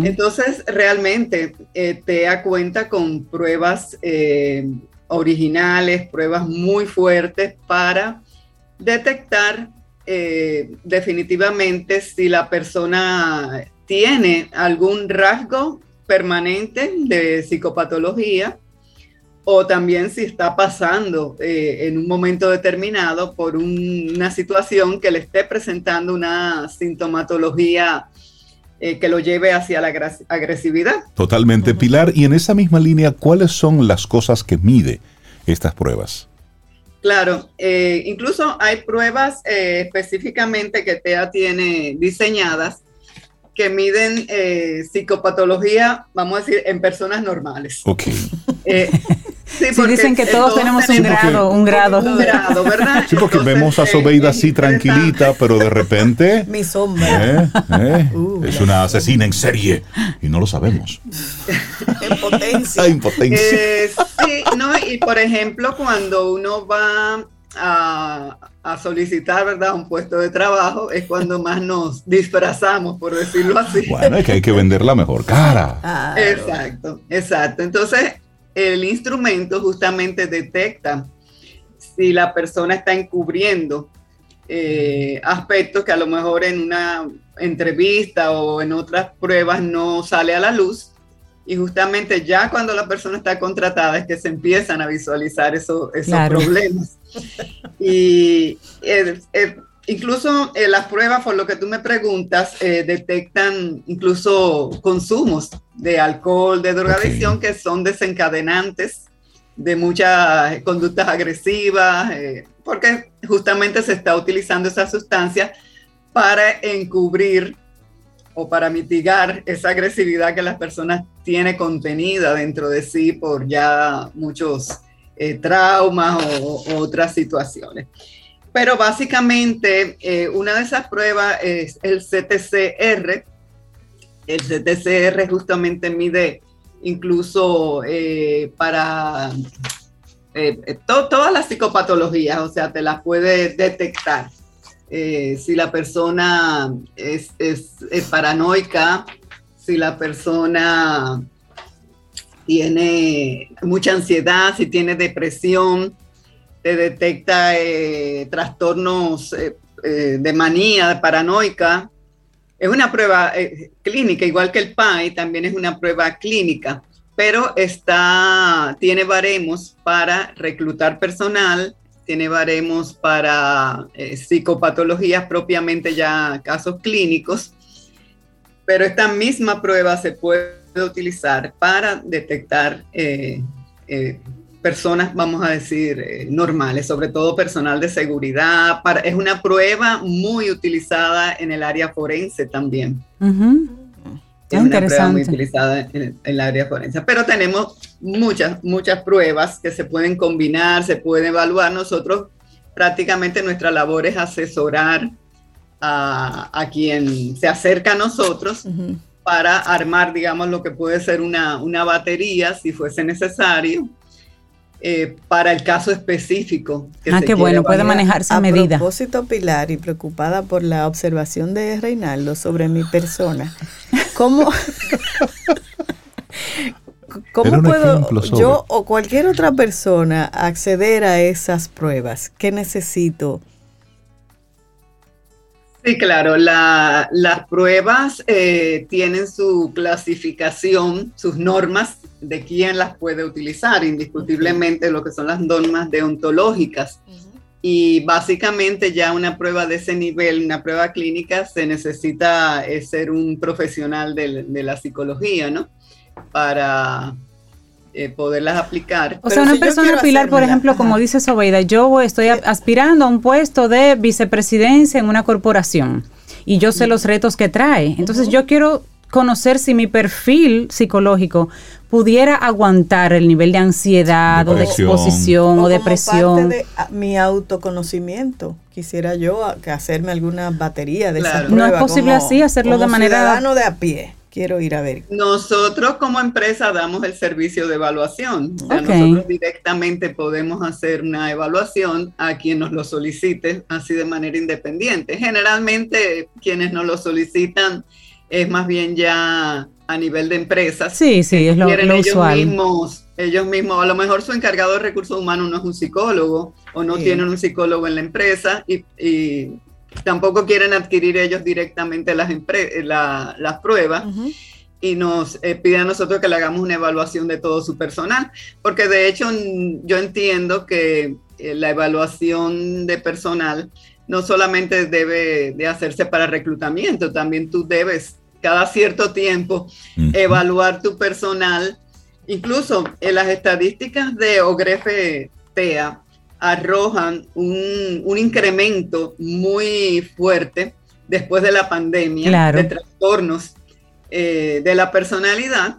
Entonces, realmente eh, cuenta con pruebas eh, originales, pruebas muy fuertes para detectar eh, definitivamente si la persona tiene algún rasgo permanente de psicopatología o también si está pasando eh, en un momento determinado por una situación que le esté presentando una sintomatología eh, que lo lleve hacia la agresividad. Totalmente, Pilar. Y en esa misma línea, ¿cuáles son las cosas que mide estas pruebas? Claro, eh, incluso hay pruebas específicamente que TEA tiene diseñadas que miden psicopatología, vamos a decir, en personas normales. Ok. Sí, dicen que todos, tenemos un grado, un grado. Un grado, ¿verdad? Sí, porque vemos a Sobeida así tranquilita, pero de repente... Mi sombra. Eh, eh, uh, es una asesina en serie y no lo sabemos. Impotencia. impotencia. Eh, sí, no, y por ejemplo, cuando uno va a, a, solicitar, ¿verdad? Un puesto de trabajo, es cuando más nos disfrazamos, por decirlo así. Bueno, es que hay que vender la mejor cara. Exacto, exacto. Entonces, el instrumento justamente detecta si la persona está encubriendo eh, aspectos que a lo mejor en una entrevista o en otras pruebas no sale a la luz. Y justamente ya cuando la persona está contratada es que se empiezan a visualizar esos problemas. Y eh, eh, incluso eh, las pruebas, por lo que tú me preguntas, eh, detectan incluso consumos de alcohol, de drogadicción, que son desencadenantes de muchas conductas agresivas, eh, porque justamente se está utilizando esa sustancia para encubrir o para mitigar esa agresividad que las personas tienen contenida dentro de sí por ya muchos traumas o otras situaciones. Pero básicamente eh, una de esas pruebas es el CTCR. El CTCR justamente mide incluso eh, para eh, todas las psicopatologías, o sea, te las puede detectar. si la persona es, es, paranoica, si la persona tiene mucha ansiedad, si tiene depresión, te detecta eh, trastornos eh, eh, de manía paranoica. Es una prueba clínica, igual que el PAI, también es una prueba clínica, pero está, tiene baremos para reclutar personal, tiene baremos para psicopatologías propiamente ya casos clínicos, pero esta misma prueba se puede utilizar para detectar personas, vamos a decir, eh, normales, sobre todo personal de seguridad. Para, es una prueba muy utilizada en el área forense también. Es una prueba muy utilizada en, el área forense. Pero tenemos muchas, muchas pruebas que se pueden combinar, se pueden evaluar. Nosotros prácticamente nuestra labor es asesorar a, a quien se acerca a nosotros. para armar, digamos, lo que puede ser una, una batería, si fuese necesario, eh, para el caso específico. ah, qué bueno, puede manejarse a, medida. A propósito, Pilar, y preocupada por la observación de Reinaldo sobre mi persona, ¿cómo, ¿cómo puedo yo o cualquier otra persona acceder a esas pruebas? ¿Qué necesito? Sí, claro, las pruebas eh, tienen su clasificación, sus normas de quién las puede utilizar, indiscutiblemente lo que son las normas deontológicas. y básicamente ya una prueba de ese nivel, una prueba clínica, se necesita eh, ser un profesional de, la psicología, ¿no? Para eh, poderlas aplicar. O sea, una persona pilar, por ejemplo, como dice Sobeida, yo estoy aspirando a un puesto de vicepresidencia en una corporación y yo sé los retos que trae. Entonces yo quiero conocer si mi perfil psicológico pudiera aguantar el nivel de ansiedad o de exposición o, depresión. Parte de mi autoconocimiento, quisiera yo hacerme alguna batería de esa No es posible así hacerlo de manera ciudadano de a pie. Quiero ir a ver. Nosotros como empresa damos el servicio de evaluación. Nosotros directamente podemos hacer una evaluación a quien nos lo solicite, así de manera independiente. Generalmente quienes nos lo solicitan es más bien ya a nivel de empresas. Sí, sí, es lo, ellos usual. Mismos, ellos mismos, a lo mejor su encargado de recursos humanos no es un psicólogo o no tienen un psicólogo en la empresa y, tampoco quieren adquirir ellos directamente las, las pruebas. Y nos eh, piden a nosotros que le hagamos una evaluación de todo su personal, porque de hecho yo entiendo que eh, la evaluación de personal no solamente debe de hacerse para reclutamiento, también tú debes cada cierto tiempo, evaluar tu personal. Incluso en las estadísticas de Ogrefe TEA arrojan un, incremento muy fuerte después de la pandemia de trastornos eh, de la personalidad,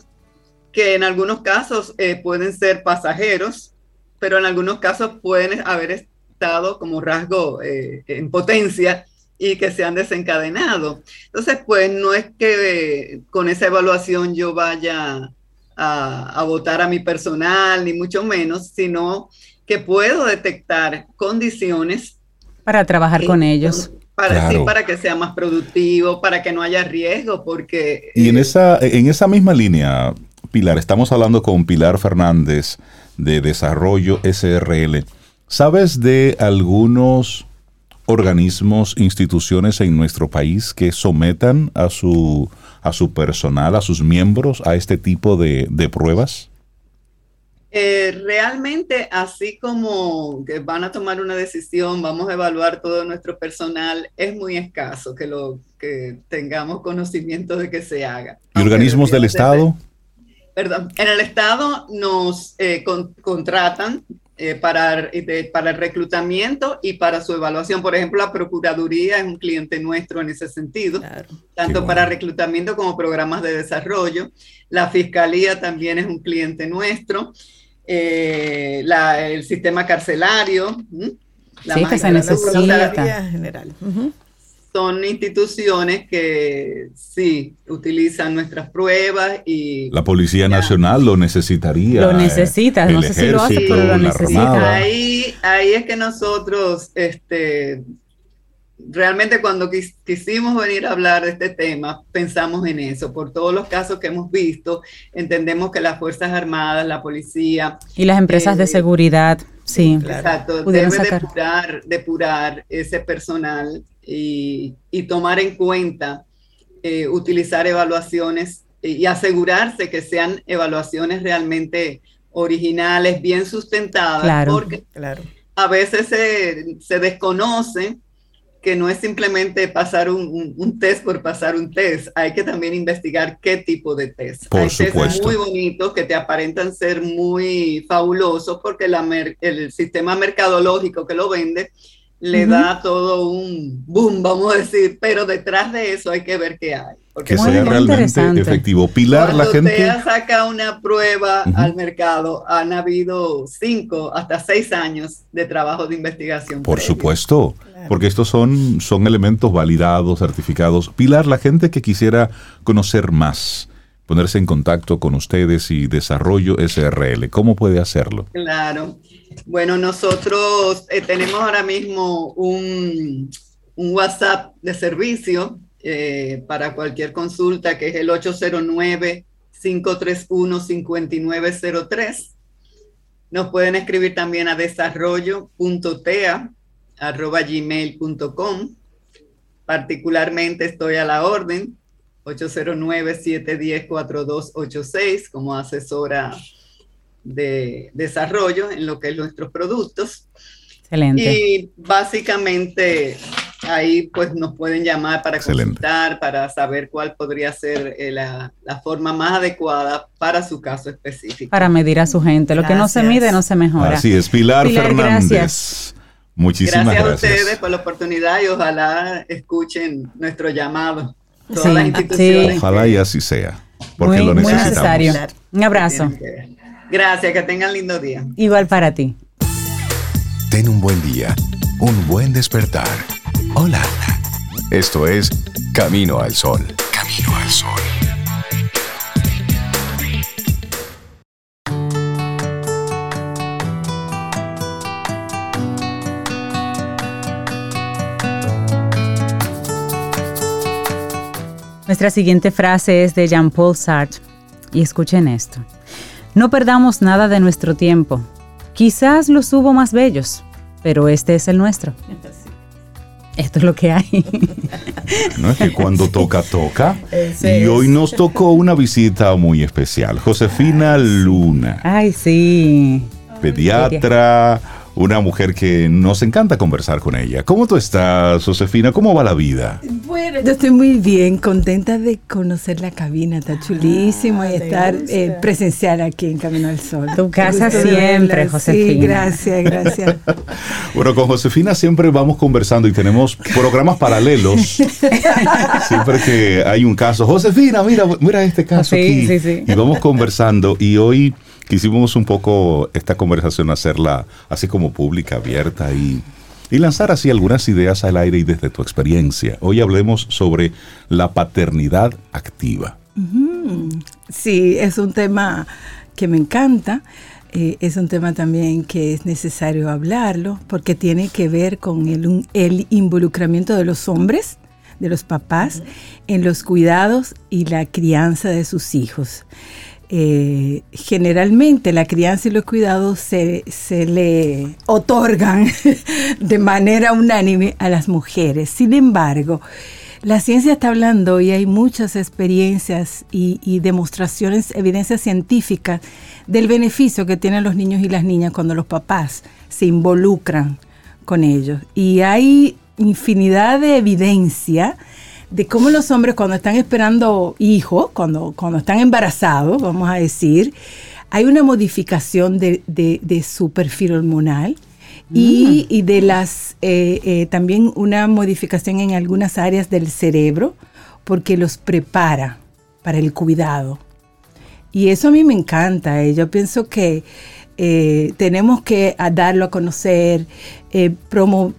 que en algunos casos eh, pueden ser pasajeros, pero en algunos casos pueden haber estado como rasgo eh, en potencia y que se han desencadenado. Entonces, pues no es que con esa evaluación yo vaya a, votar a mi personal, ni mucho menos, sino que puedo detectar condiciones. Para trabajar con ellos. Para, para que sea más productivo, para que no haya riesgo, porque... Y en, eh, esa, en esa misma línea, Pilar, estamos hablando con Pilar Fernández de Desarrollo SRL. ¿Sabes de algunos organismos, instituciones en nuestro país que sometan a su, a su personal, a sus miembros, a este tipo de, pruebas? Eh, realmente, así como que van a tomar una decisión, vamos a evaluar todo nuestro personal, es muy escaso que lo que tengamos conocimiento de que se haga. ¿Y organismos del Estado? Perdón, en el Estado nos eh, contratan eh, para, para el reclutamiento y para su evaluación. Por ejemplo, la Procuraduría es un cliente nuestro en ese sentido, tanto para reclutamiento como programas de desarrollo. La Fiscalía también es un cliente nuestro. Eh, el sistema carcelario. La sí, que se necesita. General son instituciones que sí utilizan nuestras pruebas y... La Policía Nacional lo necesitaría. Lo necesita, no sé si lo hace, pero lo necesita. Ahí, ahí es que nosotros, este, realmente cuando quisimos venir a hablar de este tema, pensamos en eso. Por todos los casos que hemos visto, entendemos que las Fuerzas Armadas, la policía... Y las empresas de eh, seguridad, sí. Exacto, deben depurar, depurar ese personal y, tomar en cuenta, eh, utilizar evaluaciones y asegurarse que sean evaluaciones realmente originales, bien sustentadas, porque a veces se, desconoce que no es simplemente pasar un, test por pasar un test, hay que también investigar qué tipo de test. Por hay tests muy bonitos que te aparentan ser muy fabulosos porque la el sistema mercadológico que lo vende le da todo un boom, vamos a decir, pero detrás de eso hay que ver qué hay. Porque que sea realmente efectivo. Pilar, la gente. Cuando usted saca una prueba al mercado, han habido cinco hasta seis años de trabajo de investigación. Por supuesto, porque estos son, son elementos validados, certificados. Pilar, la gente que quisiera conocer más, ponerse en contacto con ustedes y Desarrollo SRL, ¿cómo puede hacerlo? Claro. Bueno, nosotros eh, tenemos ahora mismo un, WhatsApp de servicio eh, para cualquier consulta que es el 809-531-5903. Nos pueden escribir también a desarrollo.tea.gmail.com. Particularmente estoy a la orden 809-710-4286 como asesora de desarrollo en lo que es nuestros productos. Excelente. Y básicamente ahí pues nos pueden llamar para consultar, para saber cuál podría ser eh, la, forma más adecuada para su caso específico. Para medir a su gente. Lo que no se mide no se mejora. Así es, Pilar, Fernández. Gracias. Muchísimas gracias. Gracias a ustedes por la oportunidad y ojalá escuchen nuestro llamado. Todas las instituciones. Ojalá y así sea. Porque lo necesitamos. necesario. Un abrazo. Gracias, que tengan lindo día. Igual para ti. Ten un buen día, un buen despertar. Hola. Esto es Camino al Sol. Camino al Sol. Nuestra siguiente frase es de Jean-Paul Sartre y escuchen esto. No perdamos nada de nuestro tiempo. Quizás los hubo más bellos, pero este es el nuestro. Esto es lo que hay. No es que cuando toca, toca. y hoy nos tocó una visita muy especial. Josefina Luna. Ay, sí. Pediatra una mujer que nos encanta conversar con ella. ¿Cómo tú estás, Josefina? ¿Cómo va la vida? Bueno, yo estoy muy bien, contenta de conocer la cabina, está chulísimo y ah, estar eh, presencial aquí en Camino al Sol. Tu casa siempre, Josefina. Sí, gracias, gracias. bueno, con Josefina siempre vamos conversando y tenemos programas paralelos. siempre que hay un caso, Josefina, mira, mira este caso aquí. Sí, sí. Y vamos conversando y hoy quisimos un poco esta conversación hacerla así como pública, abierta y, lanzar así algunas ideas al aire y desde tu experiencia. Hoy hablemos sobre la paternidad activa. Sí, es un tema que me encanta. Eh, es un tema también que es necesario hablarlo porque tiene que ver con el, el involucramiento de los hombres, de los papás, en los cuidados y la crianza de sus hijos. Eh, generalmente la crianza y los cuidados se, le otorgan de manera unánime a las mujeres. Sin embargo, la ciencia está hablando y hay muchas experiencias y, demostraciones, evidencias científicas del beneficio que tienen los niños y las niñas cuando los papás se involucran con ellos. Y hay infinidad de evidencia de cómo los hombres cuando están esperando hijos, cuando, cuando están embarazados, vamos a decir, hay una modificación de, su perfil hormonal. Y, mm. de las eh, eh, también una modificación en algunas áreas del cerebro porque los prepara para el cuidado. Y eso a mí me encanta. Eh. Yo pienso que tenemos que darlo a conocer,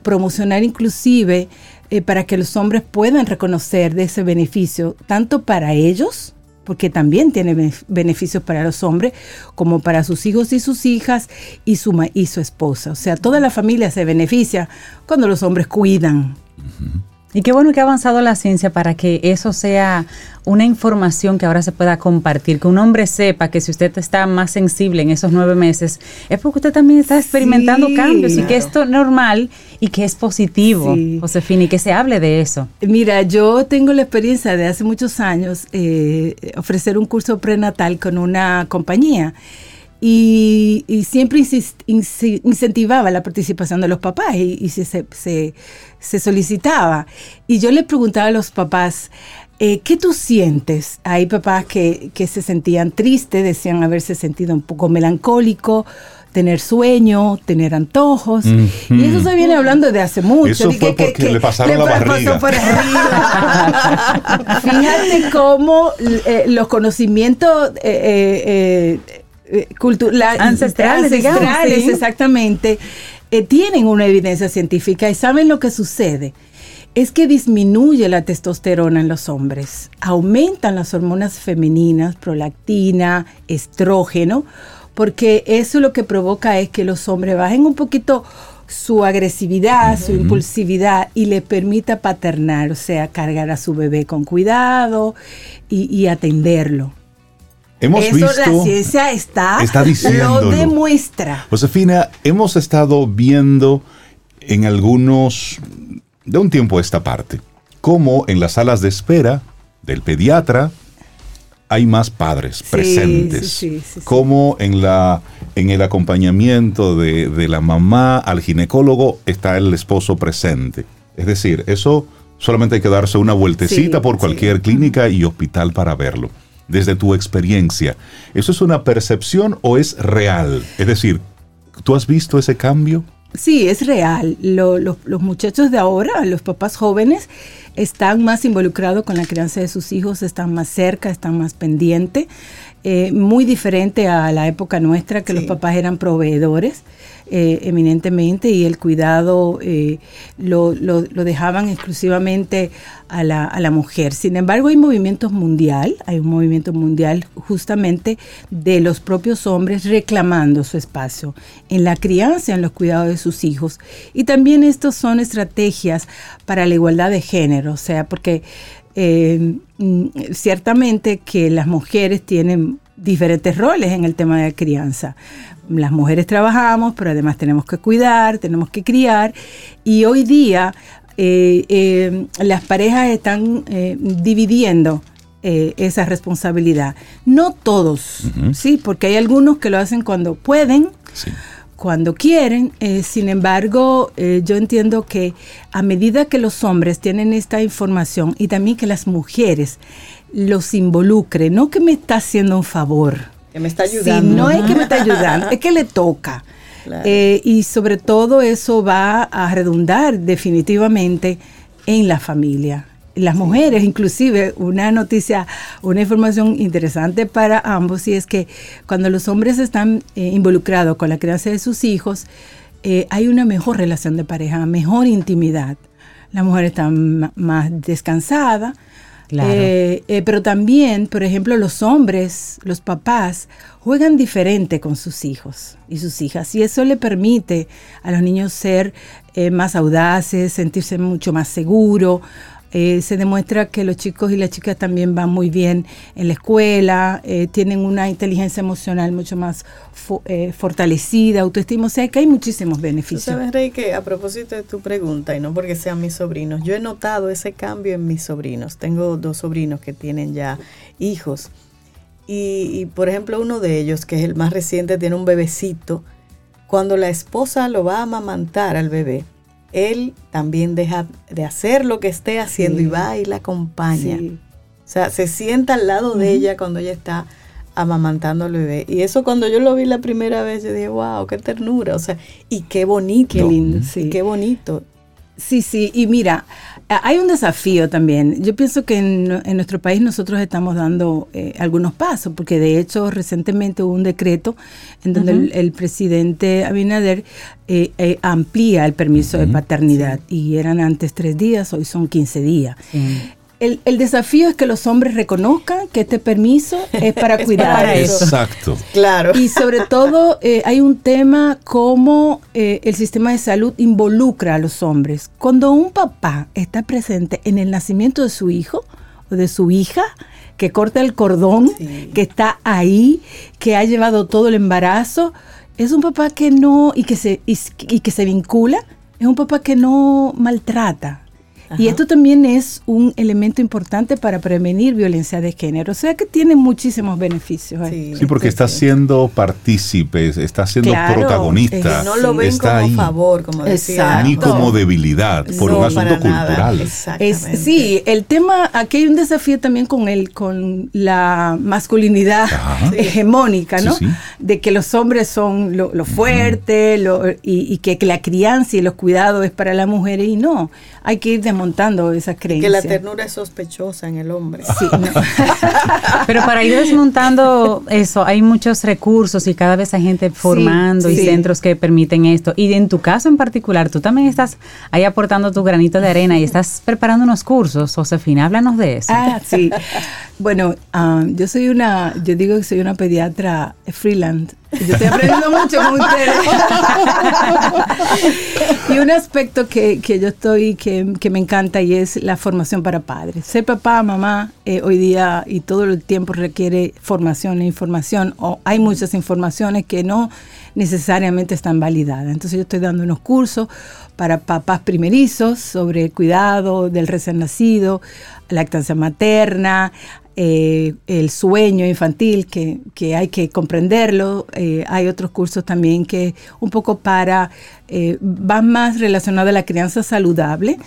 promocionar inclusive eh, para que los hombres puedan reconocer de ese beneficio, tanto para ellos, porque también tiene beneficios para los hombres, como para sus hijos y sus hijas y su, y su esposa. O sea, toda la familia se beneficia cuando los hombres cuidan. Y qué bueno que ha avanzado la ciencia para que eso sea una información que ahora se pueda compartir, que un hombre sepa que si usted está más sensible en esos nueve meses, es porque usted también está experimentando cambios y que esto es normal y que es positivo, Josefina, y que se hable de eso. Mira, yo tengo la experiencia de hace muchos años eh, ofrecer un curso prenatal con una compañía y, siempre incentivaba la participación de los papás y, se, solicitaba. Y yo le preguntaba a los papás, eh, ¿qué tú sientes? Hay papás que, se sentían tristes, decían haberse sentido un poco melancólico, tener sueño, tener antojos. Y eso se viene hablando de hace mucho. Eso fue porque le pasaron la barriga. Fíjate cómo eh, los conocimientos eh, eh, ancestrales, ancestrales exactamente, eh, tienen una evidencia científica y saben lo que sucede. Es que disminuye la testosterona en los hombres, aumentan las hormonas femeninas, prolactina, estrógeno, porque eso lo que provoca es que los hombres bajen un poquito su agresividad, su impulsividad y le permita paternar, o sea, cargar a su bebé con cuidado y atenderlo. Hemos Eso visto, la ciencia está, está lo demuestra. Josefina, hemos estado viendo en algunos, de un tiempo a esta parte, cómo en las salas de espera del pediatra hay más padres presentes. como en, la, en el acompañamiento de, la mamá al ginecólogo está el esposo presente. Es decir, eso solamente hay que darse una vueltecita por cualquier clínica y hospital para verlo. Desde tu experiencia, ¿eso es una percepción o es real? Es decir, ¿tú has visto ese cambio? Sí, es real. los muchachos de ahora, los papás jóvenes, están más involucrados con la crianza de sus hijos, están más cerca, están más pendientes. Eh, muy diferente a la época nuestra, que los papás eran proveedores eh, eminentemente y el cuidado eh, lo, lo, dejaban exclusivamente a la, a la, mujer. Sin embargo, hay movimientos mundial, hay un movimiento mundial justamente de los propios hombres reclamando su espacio en la crianza, en los cuidados de sus hijos. Y también estos son estrategias para la igualdad de género, o sea, porque eh, mm, ciertamente que las mujeres tienen diferentes roles en el tema de la crianza. Las mujeres trabajamos, pero además tenemos que cuidar, tenemos que criar. Y hoy día eh, eh, las parejas están dividiendo esa responsabilidad. No todos, sí, porque hay algunos que lo hacen cuando pueden. Sí cuando quieren. Eh, sin embargo, eh, yo entiendo que a medida que los hombres tienen esta información y también que las mujeres los involucren, no que me está haciendo un favor. Que me está ayudando. no es que me está ayudando, es que le toca. Eh, y sobre todo eso va a redundar definitivamente en la familia las mujeres, inclusive una noticia, una información interesante para ambos, y es que cuando los hombres están eh, involucrados con la crianza de sus hijos, eh, hay una mejor relación de pareja, mejor intimidad. La mujer está más descansada, eh, pero también, por ejemplo, los hombres, los papás, juegan diferente con sus hijos y sus hijas. Y eso le permite a los niños ser más audaces, sentirse mucho más seguros, eh, se demuestra que los chicos y las chicas también van muy bien en la escuela, eh, tienen una inteligencia emocional mucho más eh, fortalecida, autoestima, o sea que hay muchísimos beneficios. ¿Tú sabes, Rey, que a propósito de tu pregunta, y no porque sean mis sobrinos, yo he notado ese cambio en mis sobrinos. Tengo dos sobrinos que tienen ya hijos. Y, y por ejemplo, uno de ellos, que es el más reciente, tiene un bebecito. Cuando la esposa lo va a amamantar al bebé, él también deja de hacer lo que esté haciendo y va y la acompaña. O sea, se sienta al lado de ella cuando ella está amamantando al bebé. Y eso cuando yo lo vi la primera vez, yo dije, wow, qué ternura. O sea, y qué bonito. Qué lindo, sí. Qué bonito. Sí, sí, y mira, hay un desafío también. Yo pienso que en, nuestro país nosotros estamos dando eh, algunos pasos, porque de hecho recientemente hubo un decreto en donde el, presidente Abinader eh, eh, amplía el permiso de paternidad y eran antes tres días, hoy son 15 días. El, desafío es que los hombres reconozcan que este permiso es para cuidar eso. Exacto. Claro. Y sobre todo eh, hay un tema como eh, el sistema de salud involucra a los hombres. Cuando un papá está presente en el nacimiento de su hijo o de su hija, que corta el cordón, que está ahí, que ha llevado todo el embarazo, es un papá que no, y que se, y que se vincula, es un papá que no maltrata, y esto también es un elemento importante para prevenir violencia de género. O sea que tiene muchísimos beneficios. Sí, porque está siendo partícipe, está siendo protagonista. no lo ven como favor, como decía. Ni como debilidad, por un asunto cultural. sí, el tema, aquí hay un desafío también con el, con la masculinidad hegemónica, ¿no? De que los hombres son lo, fuerte, y, y, que la crianza y los cuidados es para las mujeres y no. Hay que ir de desmontando esa creencia. Que la ternura es sospechosa en el hombre. Sí, Pero para ir desmontando eso, hay muchos recursos y cada vez hay gente formando y centros que permiten esto. Y en tu caso en particular, tú también estás ahí aportando tu granito de arena y estás preparando unos cursos. Josefina, háblanos de eso. Ah, sí. Bueno, ah, yo soy una, yo digo que soy una pediatra freelance yo estoy aprendiendo mucho con ustedes. y un aspecto que, yo estoy, que, me encanta y es la formación para padres. Ser papá, mamá, eh, hoy día y todo el tiempo requiere formación e información. O hay muchas informaciones que no necesariamente están validadas. Entonces yo estoy dando unos cursos para papás primerizos sobre cuidado del recién nacido, lactancia materna, eh, el sueño infantil, que, que hay que comprenderlo. Eh, hay otros cursos también que un poco para, eh, van más relacionados a la crianza saludable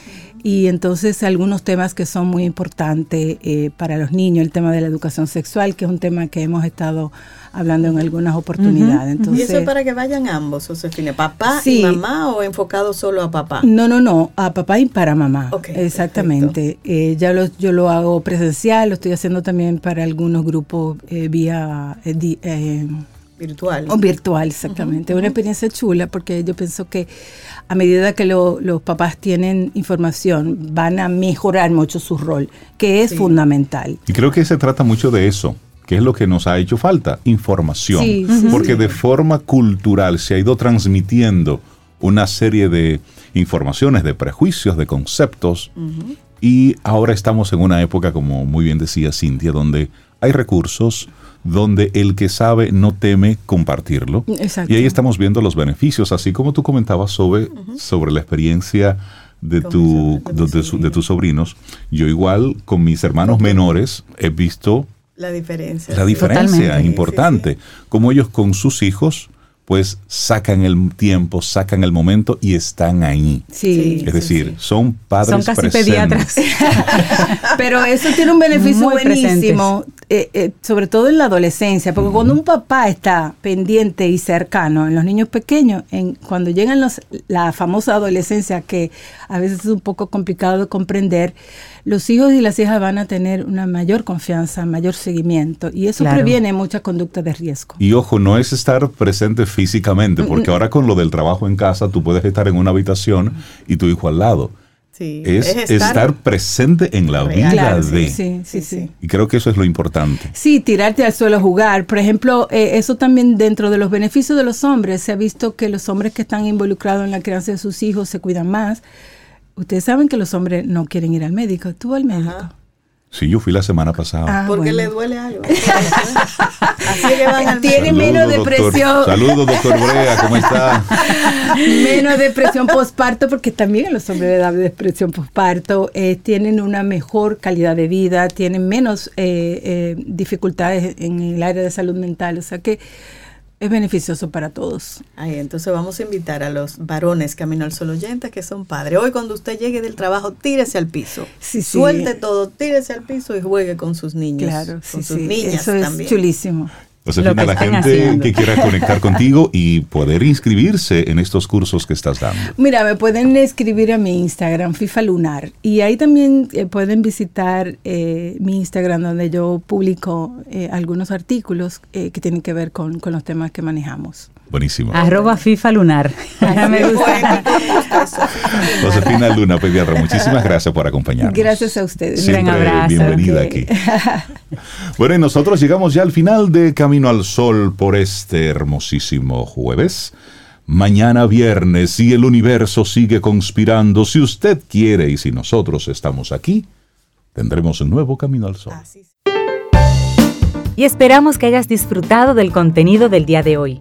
y entonces algunos temas que son muy importantes para los niños, el tema de la educación sexual, que es un tema que hemos estado hablando en algunas oportunidades. Entonces, ¿Y eso es para que vayan ambos, Josefina? ¿Papá y mamá o enfocado solo a papá? No, no, no, a papá y para mamá. Exactamente. Eh, ya lo, yo lo hago presencial, lo estoy haciendo también para algunos grupos eh, vía... Eh, virtual. O virtual, exactamente. Es una experiencia chula porque yo pienso que a medida que los papás tienen información, van a mejorar mucho su rol, que es fundamental. Y creo que se trata mucho de eso ¿Qué es lo que nos ha hecho falta? Información. porque de forma cultural se ha ido transmitiendo una serie de informaciones, de prejuicios, de conceptos. Y ahora estamos en una época, como muy bien decía Cintia, donde hay recursos, donde el que sabe no teme compartirlo. Y ahí estamos viendo los beneficios, así como tú comentabas sobre, sobre la experiencia de, tu, de tus sobrinos. Yo igual con mis hermanos menores he visto la diferencia. La diferencia importante. Como ellos con sus hijos, pues sacan el tiempo, sacan el momento y están ahí. Sí. Es decir, son padres Son casi pediatras. Pero eso tiene un beneficio buenísimo, eh, eh, sobre todo en la adolescencia, porque cuando un papá está pendiente y cercano en los niños pequeños, en, cuando llegan los, la famosa adolescencia, que a veces es un poco complicado de comprender, los hijos y las hijas van a tener una mayor confianza, mayor seguimiento y eso previene muchas conductas de riesgo. Y ojo, no es estar presente físicamente, porque ahora con lo del trabajo en casa, tú puedes estar en una habitación y tu hijo al lado. es, estar, presente en la vida de. Sí, sí, sí, Y creo que eso es lo importante. Sí, tirarte al suelo a jugar. Por ejemplo, eh, eso también dentro de los beneficios de los hombres, se ha visto que los hombres que están involucrados en la crianza de sus hijos se cuidan más Ustedes saben que los hombres no quieren ir al médico. ¿Tú al médico? Sí, yo fui la semana pasada. Ah, Porque le duele algo. Así que van al Tiene menos depresión. Saludos, doctor Brea, ¿cómo está? menos depresión postparto, porque también los hombres le dan depresión postparto. Eh, tienen una mejor calidad de vida, tienen menos eh, eh, dificultades en el área de salud mental. O sea que es beneficioso para todos. Ay, entonces vamos a invitar a los varones Camino al Sol oyentes que son padres. Hoy cuando usted llegue del trabajo, tírese al piso. Sí, Suelte todo, tírese al piso y juegue con sus niños. Claro, con sus niñas Eso es chulísimo. Josefina, la gente que quiera conectar contigo y poder inscribirse en estos cursos que estás dando. Mira, me pueden escribir a mi Instagram, FIFA Lunar, y ahí también eh, pueden visitar eh, mi Instagram donde yo publico eh, algunos artículos que tienen que ver con, con los temas que manejamos. Buenísimo. Arroba FIFA Lunar. me gusta. Josefina Luna, pediatra, muchísimas gracias por acompañarnos. Gracias a ustedes. Siempre abrazo, bienvenida aquí. Bueno, y nosotros llegamos ya al final de Camino al Sol por este hermosísimo jueves. Mañana viernes, si el universo sigue conspirando, si usted quiere y si nosotros estamos aquí, tendremos un nuevo Camino al Sol. Y esperamos que hayas disfrutado del contenido del día de hoy.